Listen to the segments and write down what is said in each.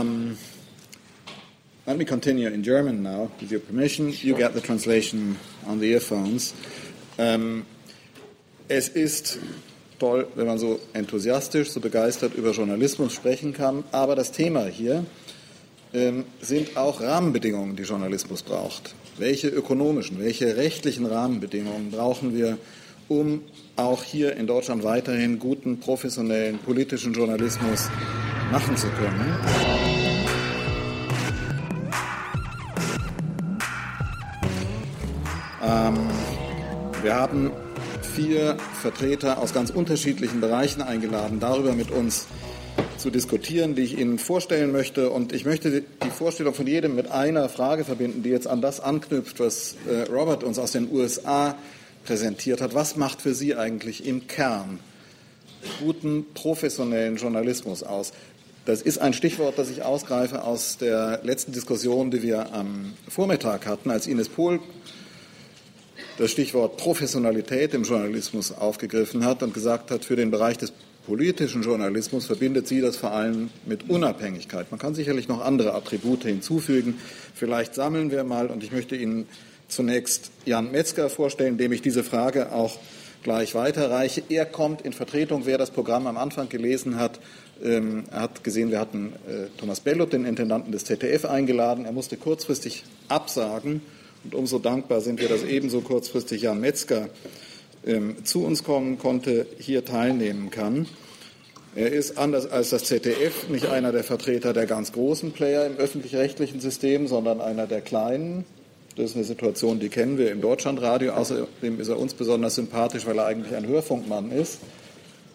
Um, let me continue in German now, with your permission. You get the translation on the earphones. Um, es ist toll, wenn man so enthusiastisch, so begeistert über Journalismus sprechen kann, aber das Thema hier ähm, sind auch Rahmenbedingungen, die Journalismus braucht. Welche ökonomischen, welche rechtlichen Rahmenbedingungen brauchen wir, um auch hier in Deutschland weiterhin guten, professionellen politischen Journalismus machen zu können? Ähm, wir haben vier Vertreter aus ganz unterschiedlichen Bereichen eingeladen, darüber mit uns zu diskutieren, die ich Ihnen vorstellen möchte. Und ich möchte die Vorstellung von jedem mit einer Frage verbinden, die jetzt an das anknüpft, was äh, Robert uns aus den USA präsentiert hat. Was macht für Sie eigentlich im Kern guten professionellen Journalismus aus? Das ist ein Stichwort, das ich ausgreife aus der letzten Diskussion, die wir am Vormittag hatten, als Ines Pohl das Stichwort Professionalität im Journalismus aufgegriffen hat und gesagt hat, für den Bereich des politischen Journalismus verbindet sie das vor allem mit Unabhängigkeit. Man kann sicherlich noch andere Attribute hinzufügen. Vielleicht sammeln wir mal, und ich möchte Ihnen zunächst Jan Metzger vorstellen, dem ich diese Frage auch gleich weiterreiche. Er kommt in Vertretung, wer das Programm am Anfang gelesen hat. Ähm, er hat gesehen, wir hatten äh, Thomas Bellot, den Intendanten des ZDF, eingeladen. Er musste kurzfristig absagen und umso dankbar sind wir, dass ebenso kurzfristig Jan Metzger ähm, zu uns kommen konnte, hier teilnehmen kann. Er ist anders als das ZDF nicht einer der Vertreter der ganz großen Player im öffentlich-rechtlichen System, sondern einer der kleinen. Das ist eine Situation, die kennen wir im Deutschlandradio. Außerdem ist er uns besonders sympathisch, weil er eigentlich ein Hörfunkmann ist.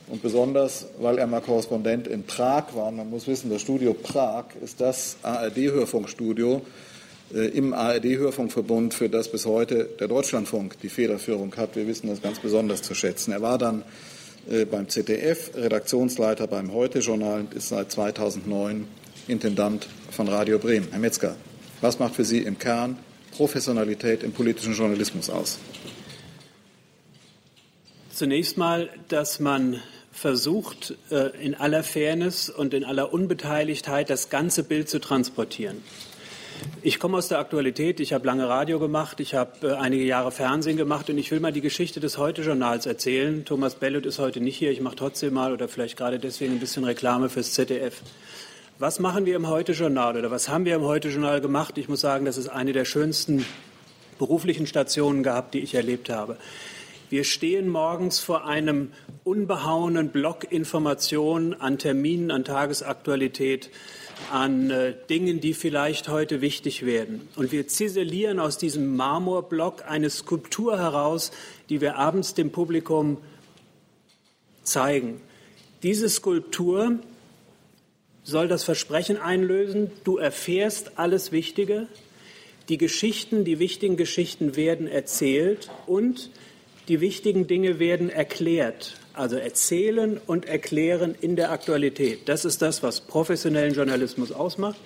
Und besonders, weil er mal Korrespondent in Prag war. Man muss wissen, das Studio Prag ist das ARD-Hörfunkstudio, im ARD-Hörfunkverbund, für das bis heute der Deutschlandfunk die Federführung hat. Wir wissen das ganz besonders zu schätzen. Er war dann äh, beim ZDF Redaktionsleiter beim Heute-Journal und ist seit 2009 Intendant von Radio Bremen. Herr Metzger, was macht für Sie im Kern Professionalität im politischen Journalismus aus? Zunächst mal, dass man versucht, äh, in aller Fairness und in aller Unbeteiligtheit das ganze Bild zu transportieren. Ich komme aus der Aktualität. Ich habe lange Radio gemacht. Ich habe äh, einige Jahre Fernsehen gemacht. Und ich will mal die Geschichte des Heute-Journals erzählen. Thomas Bellot ist heute nicht hier. Ich mache trotzdem mal oder vielleicht gerade deswegen ein bisschen Reklame fürs ZDF. Was machen wir im Heute-Journal oder was haben wir im Heute-Journal gemacht? Ich muss sagen, das ist eine der schönsten beruflichen Stationen gehabt, die ich erlebt habe. Wir stehen morgens vor einem unbehauenen Block Informationen an Terminen, an Tagesaktualität an äh, Dingen, die vielleicht heute wichtig werden. Und wir ziselieren aus diesem Marmorblock eine Skulptur heraus, die wir abends dem Publikum zeigen. Diese Skulptur soll das Versprechen einlösen, du erfährst alles Wichtige, die Geschichten, die wichtigen Geschichten werden erzählt und die wichtigen Dinge werden erklärt. Also erzählen und erklären in der Aktualität. Das ist das, was professionellen Journalismus ausmacht.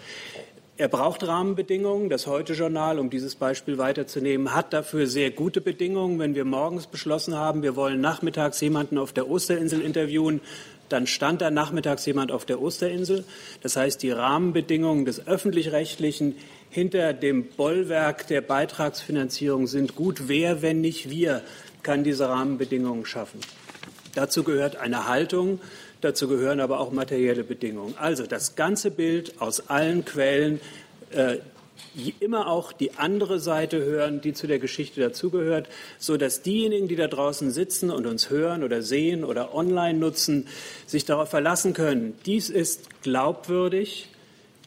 Er braucht Rahmenbedingungen. Das Heute-Journal, um dieses Beispiel weiterzunehmen, hat dafür sehr gute Bedingungen. Wenn wir morgens beschlossen haben, wir wollen nachmittags jemanden auf der Osterinsel interviewen, dann stand da nachmittags jemand auf der Osterinsel. Das heißt, die Rahmenbedingungen des öffentlich-rechtlichen hinter dem Bollwerk der Beitragsfinanzierung sind gut. Wer, wenn nicht wir, kann diese Rahmenbedingungen schaffen? Dazu gehört eine Haltung, dazu gehören aber auch materielle Bedingungen. Also das ganze Bild aus allen Quellen, äh, immer auch die andere Seite hören, die zu der Geschichte dazugehört, so dass diejenigen, die da draußen sitzen und uns hören oder sehen oder online nutzen, sich darauf verlassen können. Dies ist glaubwürdig,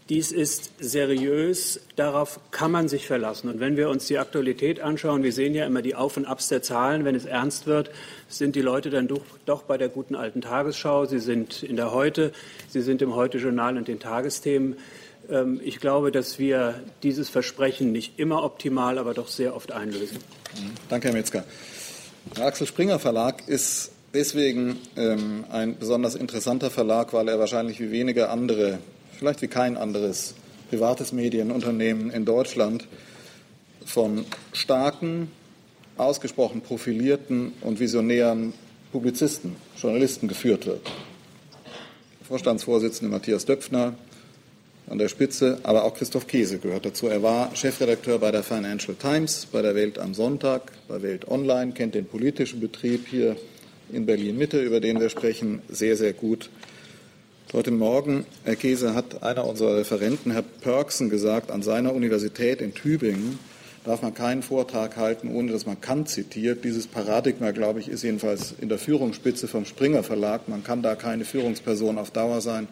dies ist seriös, darauf kann man sich verlassen. Und wenn wir uns die Aktualität anschauen, wir sehen ja immer die Auf und Abs der Zahlen, wenn es ernst wird, sind die Leute dann doch, doch bei der guten alten Tagesschau, sie sind in der Heute, sie sind im Heute-Journal und den Tagesthemen. Ähm, ich glaube, dass wir dieses Versprechen nicht immer optimal, aber doch sehr oft einlösen. Danke, Herr Metzger. Der Axel Springer Verlag ist deswegen ähm, ein besonders interessanter Verlag, weil er wahrscheinlich wie wenige andere vielleicht wie kein anderes privates Medienunternehmen in Deutschland von starken, ausgesprochen profilierten und visionären Publizisten, Journalisten geführt wird. Vorstandsvorsitzende Matthias Döpfner, an der Spitze, aber auch Christoph Käse gehört dazu. Er war Chefredakteur bei der Financial Times, bei der Welt am Sonntag, bei Welt Online, kennt den politischen Betrieb hier in Berlin Mitte, über den wir sprechen, sehr, sehr gut. Heute Morgen, Herr Käse, hat einer unserer Referenten, Herr Pörksen, gesagt, an seiner Universität in Tübingen darf man keinen Vortrag halten, ohne dass man Kant zitiert. Dieses Paradigma, glaube ich, ist jedenfalls in der Führungsspitze vom Springer Verlag. Man kann da keine Führungsperson auf Dauer sein,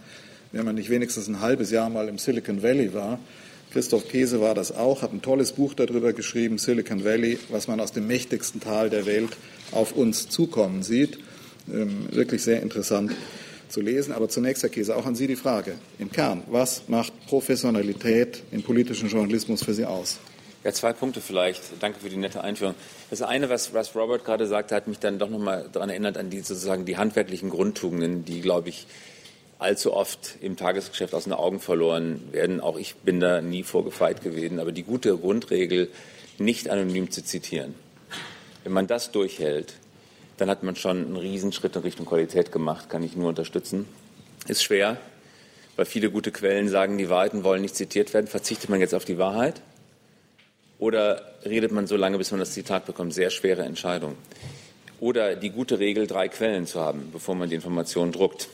wenn man nicht wenigstens ein halbes Jahr mal im Silicon Valley war. Christoph Käse war das auch, hat ein tolles Buch darüber geschrieben, Silicon Valley, was man aus dem mächtigsten Tal der Welt auf uns zukommen sieht. Ähm, wirklich sehr interessant zu lesen. Aber zunächst, Herr Käse, auch an Sie die Frage. Im Kern, was macht Professionalität im politischen Journalismus für Sie aus? Ja, zwei Punkte vielleicht. Danke für die nette Einführung. Das eine, was, was Robert gerade sagte, hat mich dann doch nochmal daran erinnert, an die sozusagen die handwerklichen Grundtugenden, die, glaube ich, allzu oft im Tagesgeschäft aus den Augen verloren werden. Auch ich bin da nie vorgefeit gewesen. Aber die gute Grundregel, nicht anonym zu zitieren. Wenn man das durchhält, dann hat man schon einen Riesenschritt in Richtung Qualität gemacht, kann ich nur unterstützen. Ist schwer, weil viele gute Quellen sagen, die Wahrheiten wollen nicht zitiert werden. Verzichtet man jetzt auf die Wahrheit? Oder redet man so lange, bis man das Zitat bekommt? Sehr schwere Entscheidung. Oder die gute Regel, drei Quellen zu haben, bevor man die Information druckt.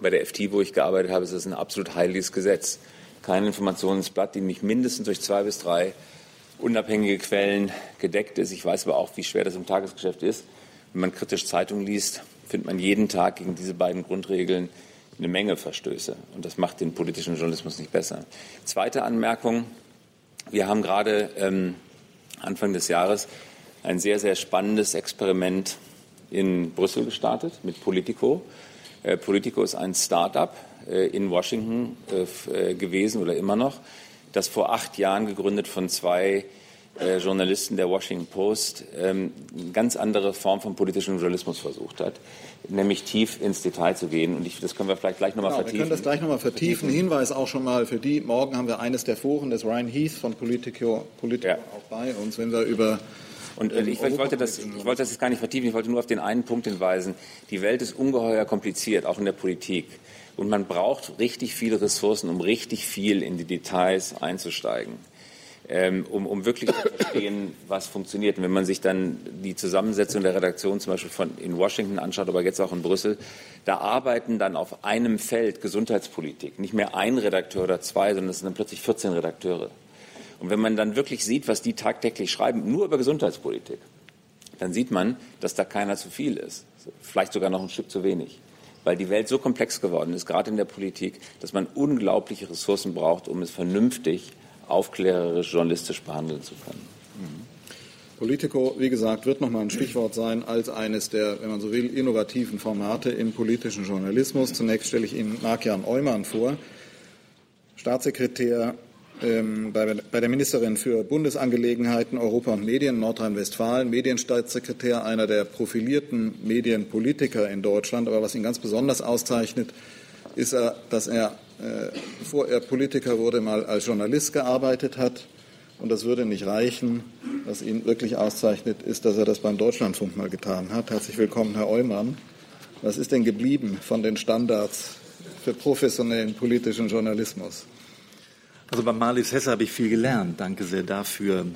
Bei der FT, wo ich gearbeitet habe, ist das ein absolut heiliges Gesetz. Kein Informationsblatt, die nicht mindestens durch zwei bis drei unabhängige Quellen gedeckt ist. Ich weiß aber auch, wie schwer das im Tagesgeschäft ist. Wenn man kritisch Zeitung liest, findet man jeden Tag gegen diese beiden Grundregeln eine Menge Verstöße. Und das macht den politischen Journalismus nicht besser. Zweite Anmerkung. Wir haben gerade ähm, Anfang des Jahres ein sehr, sehr spannendes Experiment in Brüssel gestartet mit Politico. Äh, Politico ist ein Start-up äh, in Washington äh, äh gewesen oder immer noch, das vor acht Jahren gegründet von zwei äh, Journalisten der Washington Post ähm, eine ganz andere Form von politischem Journalismus versucht hat, nämlich tief ins Detail zu gehen. Und ich, das können wir vielleicht gleich nochmal genau, vertiefen. Wir können das gleich nochmal vertiefen. Hinweis auch schon mal für die. Morgen haben wir eines der Foren des Ryan Heath von Politico, Politico ja. auch bei uns, wenn wir über und äh, ich, ich, wollte das, ich wollte das jetzt gar nicht vertiefen, ich wollte nur auf den einen Punkt hinweisen. Die Welt ist ungeheuer kompliziert, auch in der Politik. Und man braucht richtig viele Ressourcen, um richtig viel in die Details einzusteigen ähm, um, um wirklich zu verstehen, was funktioniert. Und wenn man sich dann die Zusammensetzung der Redaktion zum Beispiel von, in Washington anschaut, aber jetzt auch in Brüssel, da arbeiten dann auf einem Feld Gesundheitspolitik nicht mehr ein Redakteur oder zwei, sondern es sind dann plötzlich 14 Redakteure. Und wenn man dann wirklich sieht, was die tagtäglich schreiben, nur über Gesundheitspolitik, dann sieht man, dass da keiner zu viel ist. Vielleicht sogar noch ein Stück zu wenig. Weil die Welt so komplex geworden ist, gerade in der Politik, dass man unglaubliche Ressourcen braucht, um es vernünftig aufklärerisch, journalistisch behandeln zu können. Politico, wie gesagt, wird nochmal ein Stichwort sein als eines der, wenn man so will, innovativen Formate im politischen Journalismus. Zunächst stelle ich Ihnen Mark-Jan Eumann vor, Staatssekretär ähm, bei, bei, der Ministerin für Bundesangelegenheiten, Europa und Medien Nordrhein-Westfalen, Medienstaatssekretär, einer der profilierten Medienpolitiker in Deutschland. Aber was ihn ganz besonders auszeichnet, ist er, dass er bevor er Politiker wurde, mal als Journalist gearbeitet hat. Und das würde nicht reichen. Was ihn wirklich auszeichnet, ist, dass er das beim Deutschlandfunk mal getan hat. Herzlich willkommen, Herr Eumann. Was ist denn geblieben von den Standards für professionellen politischen Journalismus? Also bei Marlies Hesse habe ich viel gelernt. Danke sehr dafür.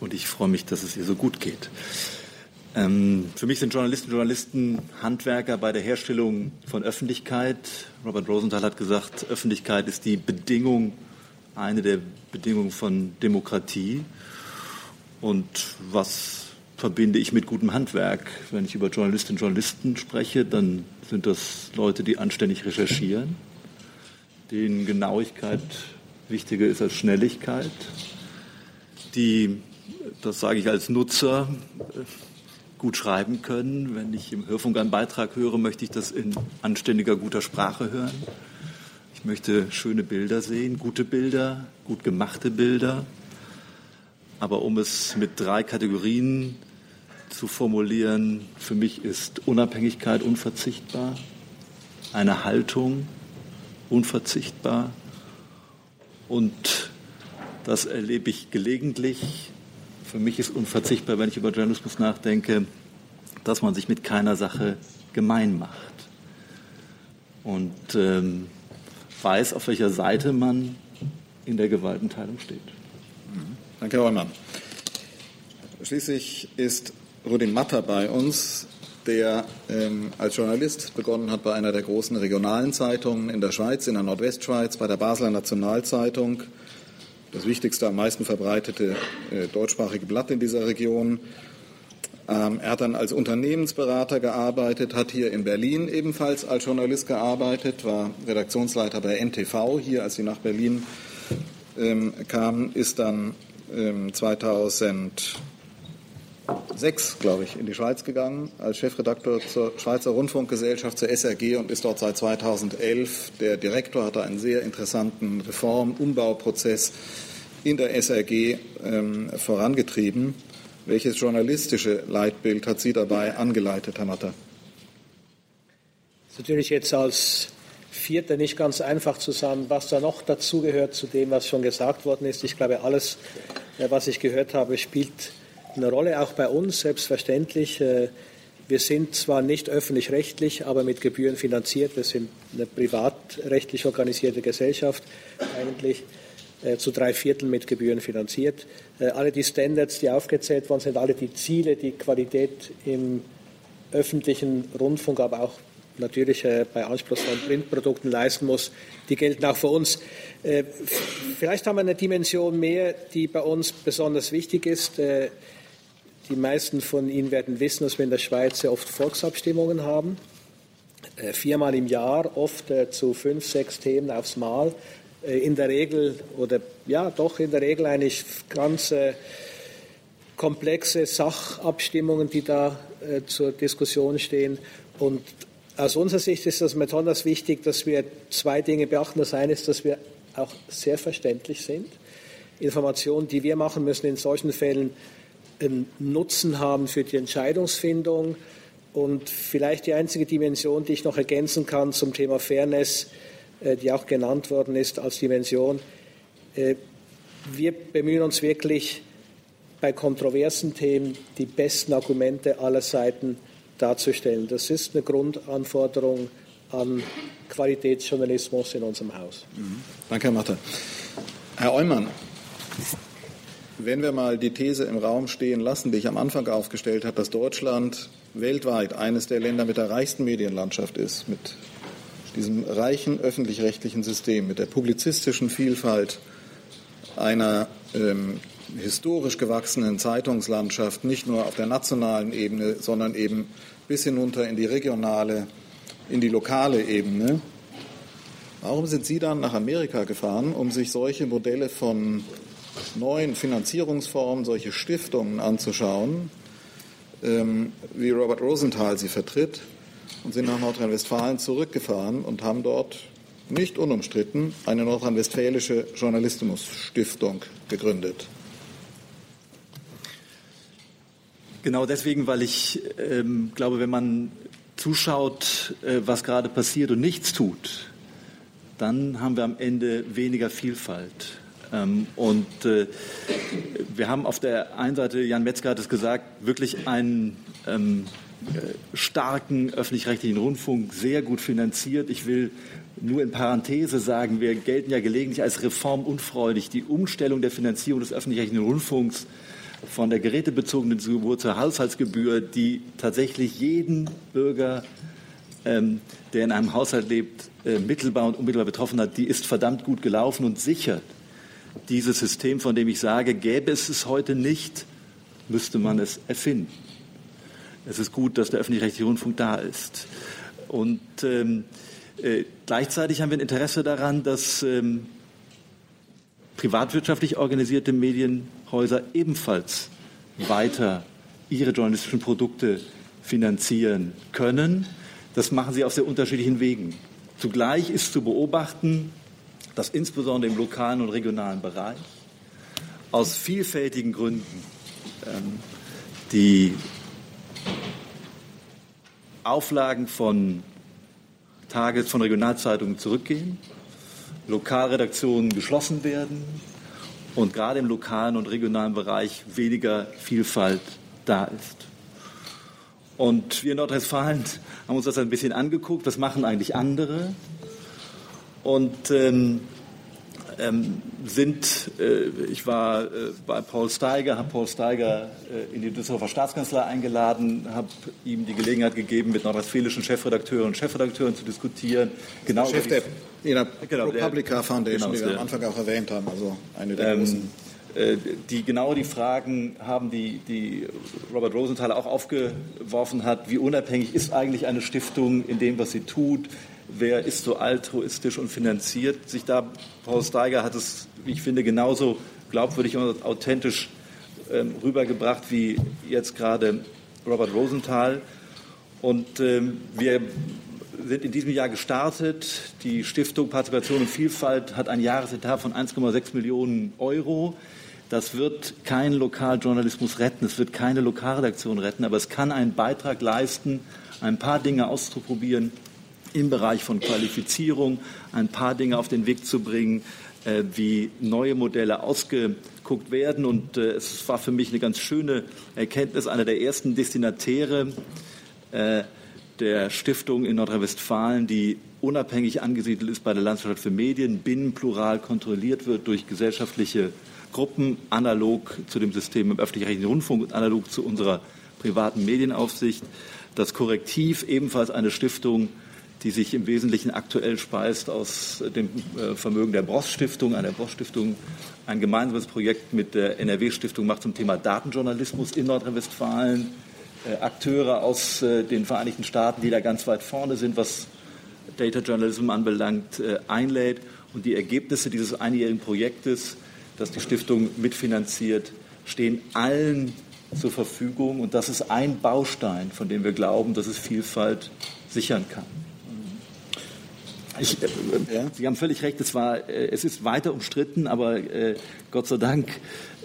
Und ich freue mich, dass es ihr so gut geht. Ähm, für mich sind Journalisten Journalisten Handwerker bei der Herstellung von Öffentlichkeit. Robert Rosenthal hat gesagt, Öffentlichkeit ist die Bedingung, eine der Bedingungen von Demokratie. Und was verbinde ich mit gutem Handwerk? Wenn ich über Journalistinnen und Journalisten spreche, dann sind das Leute, die anständig recherchieren, denen Genauigkeit wichtiger ist als Schnelligkeit, die, das sage ich als Nutzer, gut schreiben können. Wenn ich im Hörfunk einen Beitrag höre, möchte ich das in anständiger, guter Sprache hören. Ich möchte schöne Bilder sehen, gute Bilder, gut gemachte Bilder. Aber um es mit drei Kategorien zu formulieren, für mich ist Unabhängigkeit unverzichtbar, eine Haltung unverzichtbar und das erlebe ich gelegentlich für mich ist unverzichtbar, wenn ich über Journalismus nachdenke, dass man sich mit keiner Sache gemein macht. Und ähm, weiß, auf welcher Seite man in der Gewaltenteilung steht. Danke, Herr Heumann. Schließlich ist Rudin Matter bei uns, der ähm, als Journalist begonnen hat bei einer der großen regionalen Zeitungen in der Schweiz, in der Nordwestschweiz, bei der Basler Nationalzeitung, das wichtigste, am meisten verbreitete äh, deutschsprachige Blatt in dieser Region. Ähm, er hat dann als Unternehmensberater gearbeitet, hat hier in Berlin ebenfalls als Journalist gearbeitet, war Redaktionsleiter bei NTV hier, als sie nach Berlin ähm, kam, ist dann ähm, 2006, glaube ich, in die Schweiz gegangen als Chefredakteur zur Schweizer Rundfunkgesellschaft, zur SRG und ist dort seit 2011 der Direktor, hat einen sehr interessanten Reform-, Umbauprozess in der SRG ähm, vorangetrieben. Welches journalistische Leitbild hat Sie dabei angeleitet, Herr Matter? Das ist natürlich jetzt als Vierter nicht ganz einfach zusammen, was da noch dazugehört zu dem, was schon gesagt worden ist. Ich glaube, alles, äh, was ich gehört habe, spielt eine Rolle, auch bei uns, selbstverständlich. Äh, wir sind zwar nicht öffentlich-rechtlich, aber mit Gebühren finanziert. Wir sind eine privatrechtlich organisierte Gesellschaft eigentlich. Äh, zu drei Vierteln mit Gebühren finanziert. Äh, alle die Standards, die aufgezählt worden sind, alle die Ziele, die Qualität im öffentlichen Rundfunk, aber auch natürlich äh, bei anspruchsvollen Printprodukten leisten muss, die gelten auch für uns. Vielleicht haben wir eine Dimension mehr, die bei uns besonders wichtig ist. Die meisten von Ihnen werden wissen, dass wir in der Schweiz sehr oft Volksabstimmungen haben. Viermal im Jahr, oft zu fünf, sechs Themen aufs Mal. Äh, in der Regel oder ja doch in der Regel eigentlich ganz äh, komplexe Sachabstimmungen, die da äh, zur Diskussion stehen. Und aus unserer Sicht ist das besonders wichtig, dass wir zwei Dinge beachten. Das eine ist, dass wir auch sehr verständlich sind. Informationen, die wir machen müssen in solchen Fällen, Nutzen haben für die Entscheidungsfindung. Und vielleicht die einzige Dimension, die ich noch ergänzen kann zum Thema Fairness, äh, die auch genannt worden ist als Dimension. Äh, wir bemühen uns wirklich bei kontroversen Themen die besten Argumente aller Seiten darzustellen. Das ist eine Grundanforderung an Qualitätsjournalismus in unserem Haus. Mhm. Danke, Herr Matte. Herr Eumann, wenn wir mal die These im Raum stehen lassen, die ich am Anfang aufgestellt habe, dass Deutschland weltweit eines der Länder mit der reichsten Medienlandschaft ist, mit diesem reichen öffentlich-rechtlichen System, mit der publizistischen Vielfalt einer ähm, historisch gewachsenen Zeitungslandschaft, nicht nur auf der nationalen Ebene, sondern eben bis hinunter in die regionale, in die lokale Ebene. Warum sind Sie dann nach Amerika gefahren, um sich solche Modelle von neuen Finanzierungsformen, solche Stiftungen anzuschauen, ähm, wie Robert Rosenthal sie vertritt? und sind nach Nordrhein-Westfalen zurückgefahren und haben dort nicht unumstritten eine nordrhein-westfälische Journalismusstiftung gegründet. Genau deswegen, weil ich ähm, glaube, wenn man zuschaut, äh, was gerade passiert und nichts tut, dann haben wir am Ende weniger Vielfalt. Ähm, und äh, wir haben auf der einen Seite, Jan Metzger hat es gesagt, wirklich einen ähm, äh, starken öffentlich-rechtlichen Rundfunk sehr gut finanziert. Ich will nur in Parenthese sagen, wir gelten ja gelegentlich als reformunfreudig. Die Umstellung der Finanzierung des öffentlich-rechtlichen Rundfunks von der gerätebezogenen Gebühr zur Haushaltsgebühr, die tatsächlich jeden Bürger, ähm, der in einem Haushalt lebt, äh, mittelbar und unmittelbar betroffen hat, die ist verdammt gut gelaufen und sichert dieses System, von dem ich sage, gäbe es es heute nicht, müsste man es erfinden. Es ist gut, dass der öffentlich-rechtliche Rundfunk da ist. Und ähm, äh, gleichzeitig haben wir ein Interesse daran, dass ähm, privatwirtschaftlich organisierte Medienhäuser ebenfalls weiter ihre journalistischen Produkte finanzieren können. Das machen sie auf sehr unterschiedlichen Wegen. Zugleich ist zu beobachten, dass insbesondere im lokalen und regionalen Bereich aus vielfältigen Gründen ähm, die Auflagen von Tages-, von Regionalzeitungen zurückgehen, Lokalredaktionen geschlossen werden und gerade im lokalen und regionalen Bereich weniger Vielfalt da ist. Und wir in Nordrhein-Westfalen haben uns das ein bisschen angeguckt, was machen eigentlich andere? Und ähm, ähm, sind, äh, ich war äh, bei Paul Steiger, habe Paul Steiger äh, in die Düsseldorfer Staatskanzlei eingeladen, habe ihm die Gelegenheit gegeben, mit nordrhein-westfälischen Chefredakteuren und Chefredakteuren zu diskutieren. Genau Chef der, der genau, Republica Foundation, genau, die wir am Anfang auch erwähnt haben, also eine der ähm, großen äh, die genau die Fragen haben, die, die Robert Rosenthal auch aufgeworfen hat. Wie unabhängig ist eigentlich eine Stiftung in dem, was sie tut? Wer ist so altruistisch und finanziert sich da? Paul Steiger hat es, wie ich finde, genauso glaubwürdig und authentisch ähm, rübergebracht wie jetzt gerade Robert Rosenthal. Und ähm, wir sind in diesem Jahr gestartet. Die Stiftung Partizipation und Vielfalt hat ein Jahresetat von 1,6 Millionen Euro. Das wird keinen Lokaljournalismus retten, es wird keine Lokalredaktion retten, aber es kann einen Beitrag leisten, ein paar Dinge auszuprobieren im Bereich von Qualifizierung, ein paar Dinge auf den Weg zu bringen, äh, wie neue Modelle ausgeguckt werden. Und äh, es war für mich eine ganz schöne Erkenntnis, einer der ersten Destinatäre äh, der Stiftung in Nordrhein-Westfalen, die unabhängig angesiedelt ist bei der Landesstadt für Medien, binnenplural kontrolliert wird durch gesellschaftliche Gruppen analog zu dem System im öffentlich-rechtlichen Rundfunk und analog zu unserer privaten Medienaufsicht. Das Korrektiv ebenfalls eine Stiftung, die sich im Wesentlichen aktuell speist aus dem äh, Vermögen der Bross Stiftung, einer Bross Stiftung, ein gemeinsames Projekt mit der NRW Stiftung macht zum Thema Datenjournalismus in Nordrhein-Westfalen. Äh, Akteure aus äh, den Vereinigten Staaten, die da ganz weit vorne sind, was Data Journalism anbelangt, einlädt. Und die Ergebnisse dieses einjährigen Projektes das die Stiftung mitfinanziert, stehen allen zur Verfügung. Und das ist ein Baustein, von dem wir glauben, dass es Vielfalt sichern kann. Ich, äh, ja? Sie haben völlig recht, es, war, äh, es ist weiter umstritten, aber äh, Gott sei Dank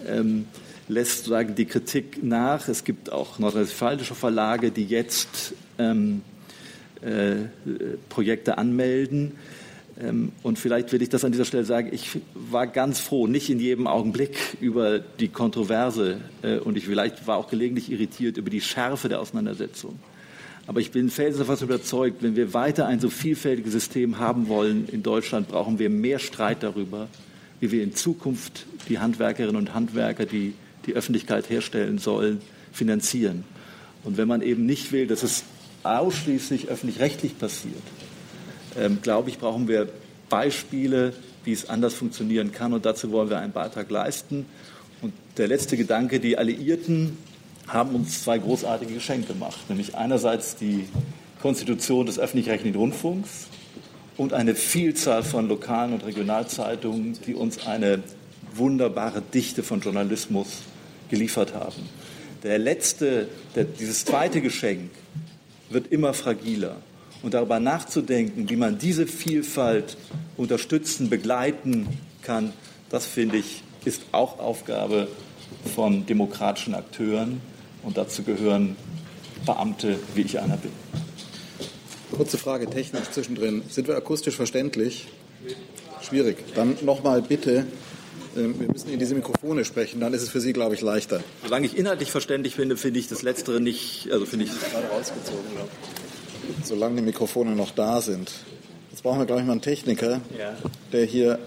ähm, lässt sozusagen die Kritik nach. Es gibt auch nordrhein-westfälische Verlage, die jetzt ähm, äh, Projekte anmelden. Ähm, und vielleicht will ich das an dieser Stelle sagen, ich war ganz froh, nicht in jedem Augenblick über die Kontroverse äh, und ich vielleicht war auch gelegentlich irritiert über die Schärfe der Auseinandersetzung. Aber ich bin felsenfest überzeugt, wenn wir weiter ein so vielfältiges System haben wollen in Deutschland, brauchen wir mehr Streit darüber, wie wir in Zukunft die Handwerkerinnen und Handwerker, die die Öffentlichkeit herstellen sollen, finanzieren. Und wenn man eben nicht will, dass es ausschließlich öffentlich-rechtlich passiert, ähm, glaube ich, brauchen wir Beispiele, wie es anders funktionieren kann. Und dazu wollen wir einen Beitrag leisten. Und der letzte Gedanke, die Alliierten haben uns zwei großartige Geschenke gemacht. Nämlich einerseits die Konstitution des öffentlich-rechtlichen Rundfunks und eine Vielzahl von lokalen und Regionalzeitungen, die uns eine wunderbare Dichte von Journalismus geliefert haben. Der letzte, der, dieses zweite Geschenk wird immer fragiler und darüber nachzudenken, wie man diese Vielfalt unterstützen, begleiten kann, das finde ich, ist auch Aufgabe von demokratischen Akteuren und dazu gehören Beamte, wie ich einer bin. Kurze Frage technisch zwischendrin. Sind wir akustisch verständlich? Schwierig. Dann nochmal bitte. Ähm, wir müssen in diese Mikrofone sprechen, dann ist es für Sie, glaube ich, leichter. Solange ich inhaltlich verständlich finde, finde ich das Letztere nicht, also finde ich. Gerade rausgezogen, glaube ich solange die Mikrofone noch da sind. Jetzt brauchen wir, glaube ich, mal einen Techniker, ja. der hier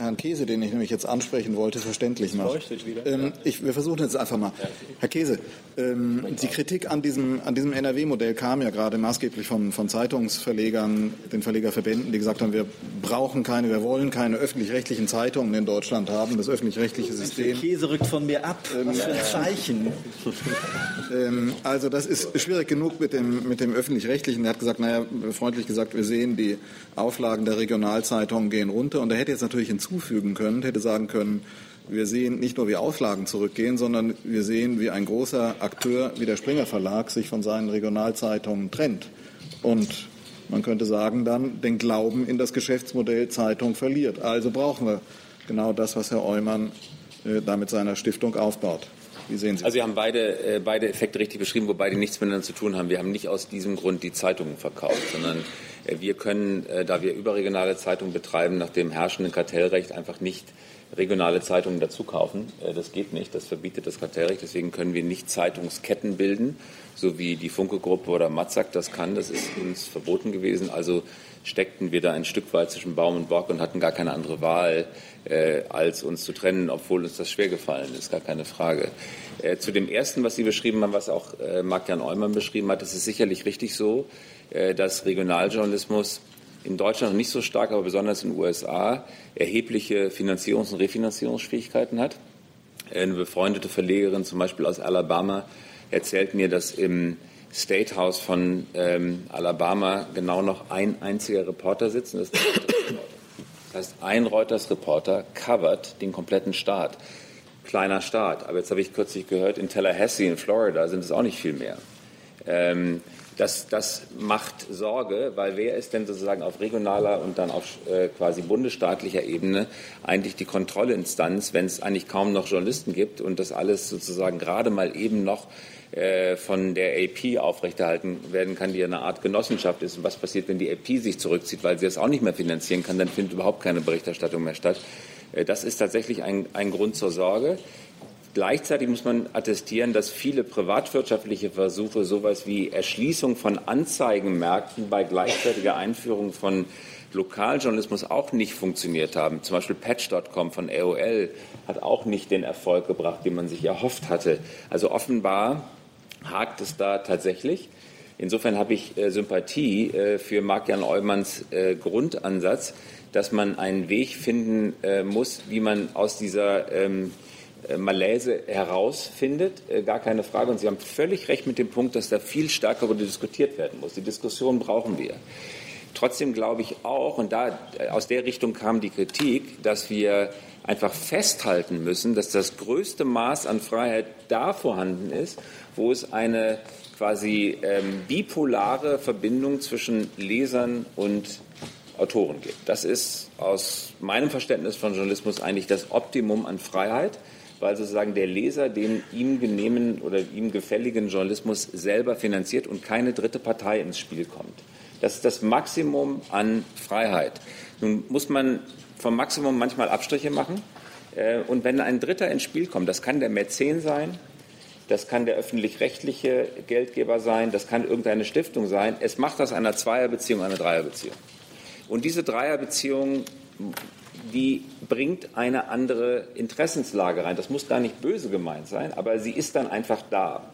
Herrn Käse, den ich nämlich jetzt ansprechen wollte, verständlich macht. Ähm, ich, wir versuchen jetzt einfach mal. Herr Käse, ähm, die Kritik an diesem, an diesem NRW-Modell kam ja gerade maßgeblich von, von Zeitungsverlegern, den Verlegerverbänden, die gesagt haben, wir brauchen keine, wir wollen keine öffentlich-rechtlichen Zeitungen in Deutschland haben. Das öffentlich-rechtliche System. Der Käse rückt von mir ab. Ähm, Was für ein Zeichen. Ähm, also das ist schwierig genug mit dem, mit dem öffentlich-rechtlichen. Er hat gesagt, naja, freundlich gesagt, wir sehen, die Auflagen der Regionalzeitungen gehen runter. Und er hätte jetzt natürlich hinzu hinzufügen können, hätte sagen können, wir sehen nicht nur, wie Auflagen zurückgehen, sondern wir sehen, wie ein großer Akteur wie der Springer Verlag sich von seinen Regionalzeitungen trennt. Und man könnte sagen dann, den Glauben in das Geschäftsmodell Zeitung verliert. Also brauchen wir genau das, was Herr Eumann äh, da mit seiner Stiftung aufbaut. Wie sehen Sie? Also Sie haben beide, äh, beide Effekte richtig beschrieben, wobei die nichts miteinander zu tun haben. Wir haben nicht aus diesem Grund die Zeitungen verkauft, sondern äh, wir können, äh, da wir überregionale Zeitungen betreiben, nach dem herrschenden Kartellrecht einfach nicht regionale Zeitungen dazu kaufen. Äh, das geht nicht, das verbietet das Kartellrecht. Deswegen können wir nicht Zeitungsketten bilden, so wie die Funke-Gruppe oder Matzak das kann. Das ist uns verboten gewesen. Also steckten wir da ein Stück weit zwischen Baum und Bock und hatten gar keine andere Wahl, äh, als uns zu trennen, obwohl uns das schwer gefallen ist, gar keine Frage. Äh, zu dem ersten, was Sie beschrieben haben, was auch äh, Marc-Jan Eumann beschrieben hat, ist es sicherlich richtig so, äh, dass Regionaljournalismus in Deutschland nicht so stark, aber besonders in den USA erhebliche Finanzierungs- und Refinanzierungsschwierigkeiten hat. Eine befreundete Verlegerin, zum Beispiel aus Alabama, erzählt mir, dass im State House von ähm, Alabama genau noch ein einziger Reporter sitzt. Das heißt, ein Reuters-Reporter covert den kompletten Staat. Kleiner Staat. Aber jetzt habe ich kürzlich gehört, in Tallahassee in Florida sind es auch nicht viel mehr. Ähm, das, das macht Sorge, weil wer ist denn sozusagen auf regionaler und dann auf äh, quasi bundesstaatlicher Ebene eigentlich die Kontrollinstanz, wenn es eigentlich kaum noch Journalisten gibt und das alles sozusagen gerade mal eben noch von der AP aufrechterhalten werden kann, die eine Art Genossenschaft ist. Und was passiert, wenn die AP sich zurückzieht, weil sie das auch nicht mehr finanzieren kann, dann findet überhaupt keine Berichterstattung mehr statt. Äh, das ist tatsächlich ein, ein Grund zur Sorge. Gleichzeitig muss man attestieren, dass viele privatwirtschaftliche Versuche, sowas wie Erschließung von Anzeigenmärkten bei gleichzeitiger Einführung von Lokaljournalismus auch nicht funktioniert haben. Zum Beispiel Patch.com von AOL hat auch nicht den Erfolg gebracht, den man sich erhofft hatte. Also offenbar hakt es da tatsächlich. Insofern habe ich äh, Sympathie äh, für Marc-Jan Eumanns äh, Grundansatz, dass man einen Weg finden muss, wie man aus dieser ähm, äh, Malaise herausfindet, gar keine Frage. Und Sie haben völlig recht mit dem Punkt, dass da viel stärker diskutiert werden muss. Die Diskussion brauchen wir. Trotzdem glaube ich auch, und da aus der Richtung kam die Kritik, dass wir einfach festhalten müssen, dass das größte Maß an Freiheit da vorhanden ist, wo es eine quasi ähm, bipolare Verbindung zwischen Lesern und Autoren gibt. Das ist aus meinem Verständnis von Journalismus eigentlich das Optimum an Freiheit weil sozusagen der Leser den ihm genehmen oder ihm gefälligen Journalismus selber finanziert und keine dritte Partei ins Spiel kommt. Das ist das Maximum an Freiheit. Nun muss man vom Maximum manchmal Abstriche machen. Äh, und wenn ein Dritter ins Spiel kommt, das kann der Mäzen sein, das kann der öffentlich-rechtliche Geldgeber sein, das kann irgendeine Stiftung sein. Es macht aus einer Zweierbeziehung eine Dreierbeziehung. Und diese Dreierbeziehung die bringt eine andere Interessenslage rein. Das muss gar nicht böse gemeint sein, aber sie ist dann einfach da.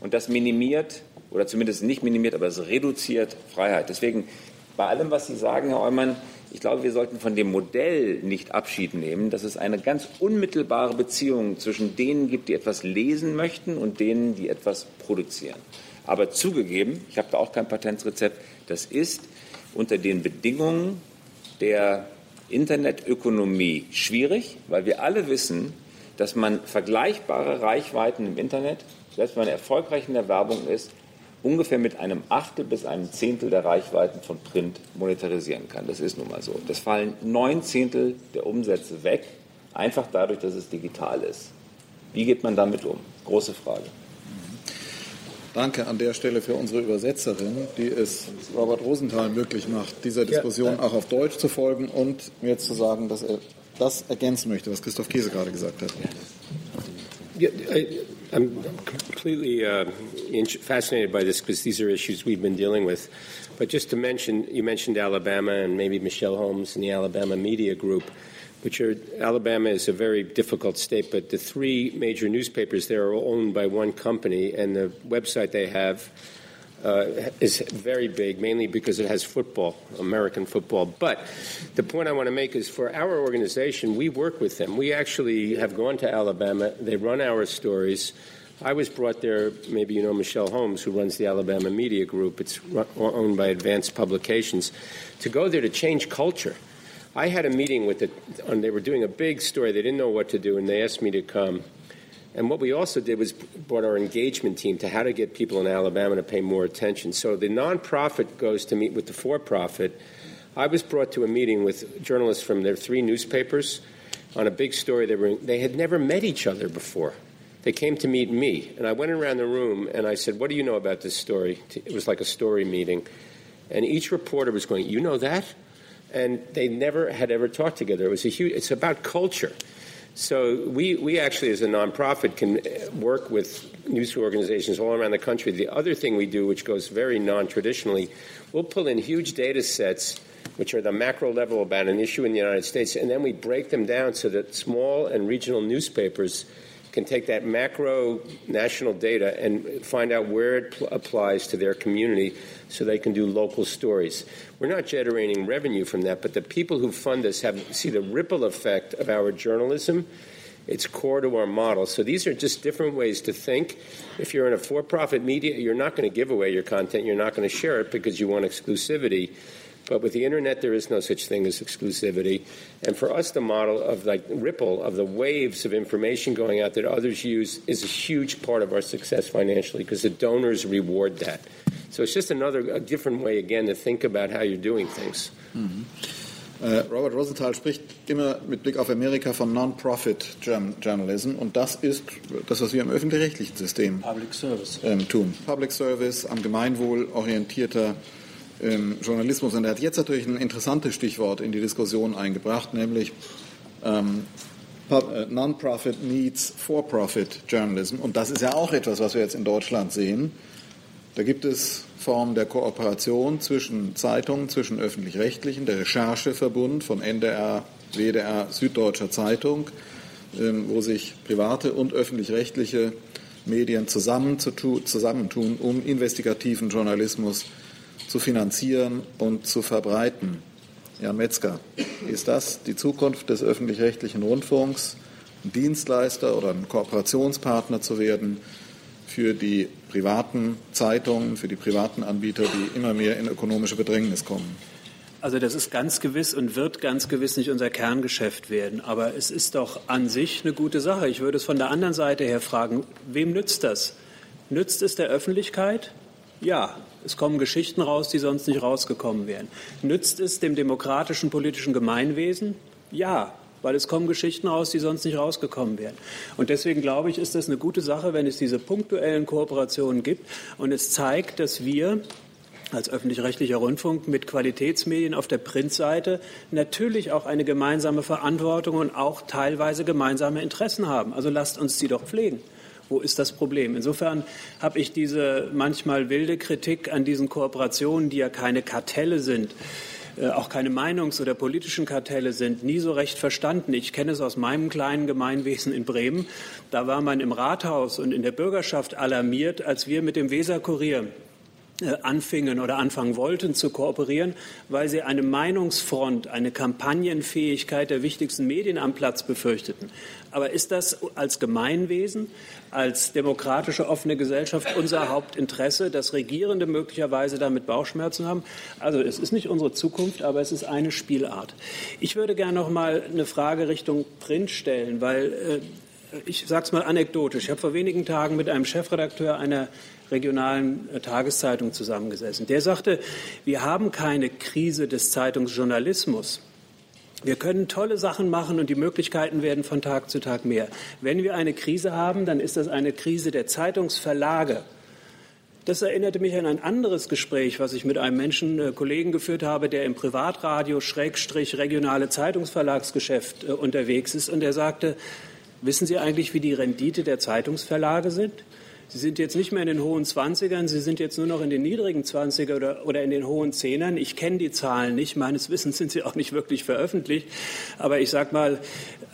Und das minimiert, oder zumindest nicht minimiert, aber es reduziert Freiheit. Deswegen, bei allem, was Sie sagen, Herr Eumann, ich glaube, wir sollten von dem Modell nicht Abschied nehmen, dass es eine ganz unmittelbare Beziehung zwischen denen gibt, die etwas lesen möchten und denen, die etwas produzieren. Aber zugegeben, ich habe da auch kein Patentsrezept, das ist unter den Bedingungen der Internetökonomie schwierig, weil wir alle wissen, dass man vergleichbare Reichweiten im Internet, selbst wenn man erfolgreich in der Werbung ist, ungefähr mit einem Achtel bis einem Zehntel der Reichweiten von Print monetarisieren kann. Das ist nun mal so. Das fallen neun Zehntel der Umsätze weg, einfach dadurch, dass es digital ist. Wie geht man damit um? Große Frage. Danke an der Stelle für unsere Übersetzerin, die es Robert Rosenthal möglich macht, dieser Diskussion auch auf Deutsch zu folgen und mir zu sagen, dass er das ergänzen möchte, was Christoph Käse gerade gesagt hat. I'm completely uh, fascinated by this because these are issues we've been dealing with. But just to mention, you mentioned Alabama and maybe Michelle Holmes and the Alabama Media Group. which are Alabama is a very difficult state, but the three major newspapers there are owned by one company, and the website they have uh, is very big, mainly because it has football, American football. But the point I want to make is for our organization, we work with them. We actually have gone to Alabama, they run our stories. I was brought there, maybe you know Michelle Holmes, who runs the Alabama Media Group. It's owned by Advanced Publications. To go there to change culture I had a meeting with it, and they were doing a big story. They didn't know what to do, and they asked me to come. And what we also did was brought our engagement team to how to get people in Alabama to pay more attention. So the nonprofit goes to meet with the for profit. I was brought to a meeting with journalists from their three newspapers on a big story. They, were, they had never met each other before. They came to meet me, and I went around the room and I said, What do you know about this story? It was like a story meeting. And each reporter was going, You know that? and they never had ever talked together. It was a huge. It's about culture. So we, we actually, as a nonprofit, can work with news organizations all around the country. The other thing we do, which goes very non-traditionally, we'll pull in huge data sets, which are the macro level about an issue in the United States, and then we break them down so that small and regional newspapers can take that macro national data and find out where it pl- applies to their community so they can do local stories. We're not generating revenue from that, but the people who fund us have see the ripple effect of our journalism. It's core to our model. So these are just different ways to think. If you're in a for profit media, you're not going to give away your content, you're not going to share it because you want exclusivity. But with the internet, there is no such thing as exclusivity. And for us, the model of like ripple of the waves of information going out that others use is a huge part of our success financially because the donors reward that. So it's just another, a different way again to think about how you're doing things. Äh, Robert Rosenthal spricht immer mit Blick auf Amerika von Non-Profit Journalism und das ist das, was wir im öffentlich-rechtlichen System Public Service. ähm, tun. Public Service, am Gemeinwohl orientierter ähm, Journalismus. Und er hat jetzt natürlich ein interessantes Stichwort in die Diskussion eingebracht, nämlich ähm, äh, Non-Profit meets For-Profit Journalism. Und das ist ja auch etwas, was wir jetzt in Deutschland sehen. Da gibt es Formen der Kooperation zwischen Zeitungen, zwischen öffentlich-rechtlichen, der Rechercheverbund von NDR, WDR, Süddeutscher Zeitung, ähm, wo sich private und öffentlich-rechtliche Medien zusammentun, um investigativen Journalismus zu finanzieren und zu verbreiten. Jan Metzger, ist das die Zukunft des öffentlich-rechtlichen Rundfunks, ein Dienstleister oder ein Kooperationspartner zu werden für die privaten Zeitungen, für die privaten Anbieter, die immer mehr in ökonomische Bedrängnis kommen? Also das ist ganz gewiss und wird ganz gewiss nicht unser Kerngeschäft werden. Aber es ist doch an sich eine gute Sache. Ich würde es von der anderen Seite her fragen, wem nützt das? Nützt es der Öffentlichkeit? Ja, es kommen Geschichten raus, die sonst nicht rausgekommen wären. Nützt es dem demokratischen politischen Gemeinwesen? Ja, weil es kommen Geschichten raus, die sonst nicht rausgekommen wären. Und deswegen glaube ich, ist das eine gute Sache, wenn es diese punktuellen Kooperationen gibt und es zeigt, dass wir als öffentlich-rechtlicher Rundfunk mit Qualitätsmedien auf der Printseite natürlich auch eine gemeinsame Verantwortung und auch teilweise gemeinsame Interessen haben. Also lasst uns die doch pflegen. Wo ist das Problem? Insofern habe ich diese manchmal wilde Kritik an diesen Kooperationen, die ja keine Kartelle sind, auch keine Meinungs- oder politischen Kartelle sind, nie so recht verstanden. Ich kenne es aus meinem kleinen Gemeinwesen in Bremen. Da war man im Rathaus und in der Bürgerschaft alarmiert, als wir mit dem Weserkurier äh, anfingen oder anfangen wollten zu kooperieren, weil sie eine Meinungsfront, eine Kampagnenfähigkeit der wichtigsten Medien am Platz befürchteten. Aber ist das als Gemeinwesen, als demokratische offene Gesellschaft unser Hauptinteresse, dass Regierende möglicherweise damit Bauchschmerzen haben? Also es ist nicht unsere Zukunft, aber es ist eine Spielart. Ich würde gerne noch mal eine Frage Richtung Print stellen, weil äh, ich sage es mal anekdotisch. Ich habe vor wenigen Tagen mit einem Chefredakteur einer regionalen äh, Tageszeitung zusammengesessen. Der sagte, wir haben keine Krise des Zeitungsjournalismus. Wir können tolle Sachen machen und die Möglichkeiten werden von Tag zu Tag mehr. Wenn wir eine Krise haben, dann ist das eine Krise der Zeitungsverlage. Das erinnerte mich an ein anderes Gespräch, was ich mit einem Menschen, äh, Kollegen geführt habe, der im Privatradio Schrägstrich regionale Zeitungsverlagsgeschäft äh, unterwegs ist. Und der sagte, wissen Sie eigentlich, wie die Rendite der Zeitungsverlage sind? Sie sind jetzt nicht mehr in den hohen Zwanzigern, Sie sind jetzt nur noch in den niedrigen Zwanziger oder, oder in den hohen Zehnern. Ich kenne die Zahlen nicht, meines Wissens sind sie auch nicht wirklich veröffentlicht. Aber ich sage mal,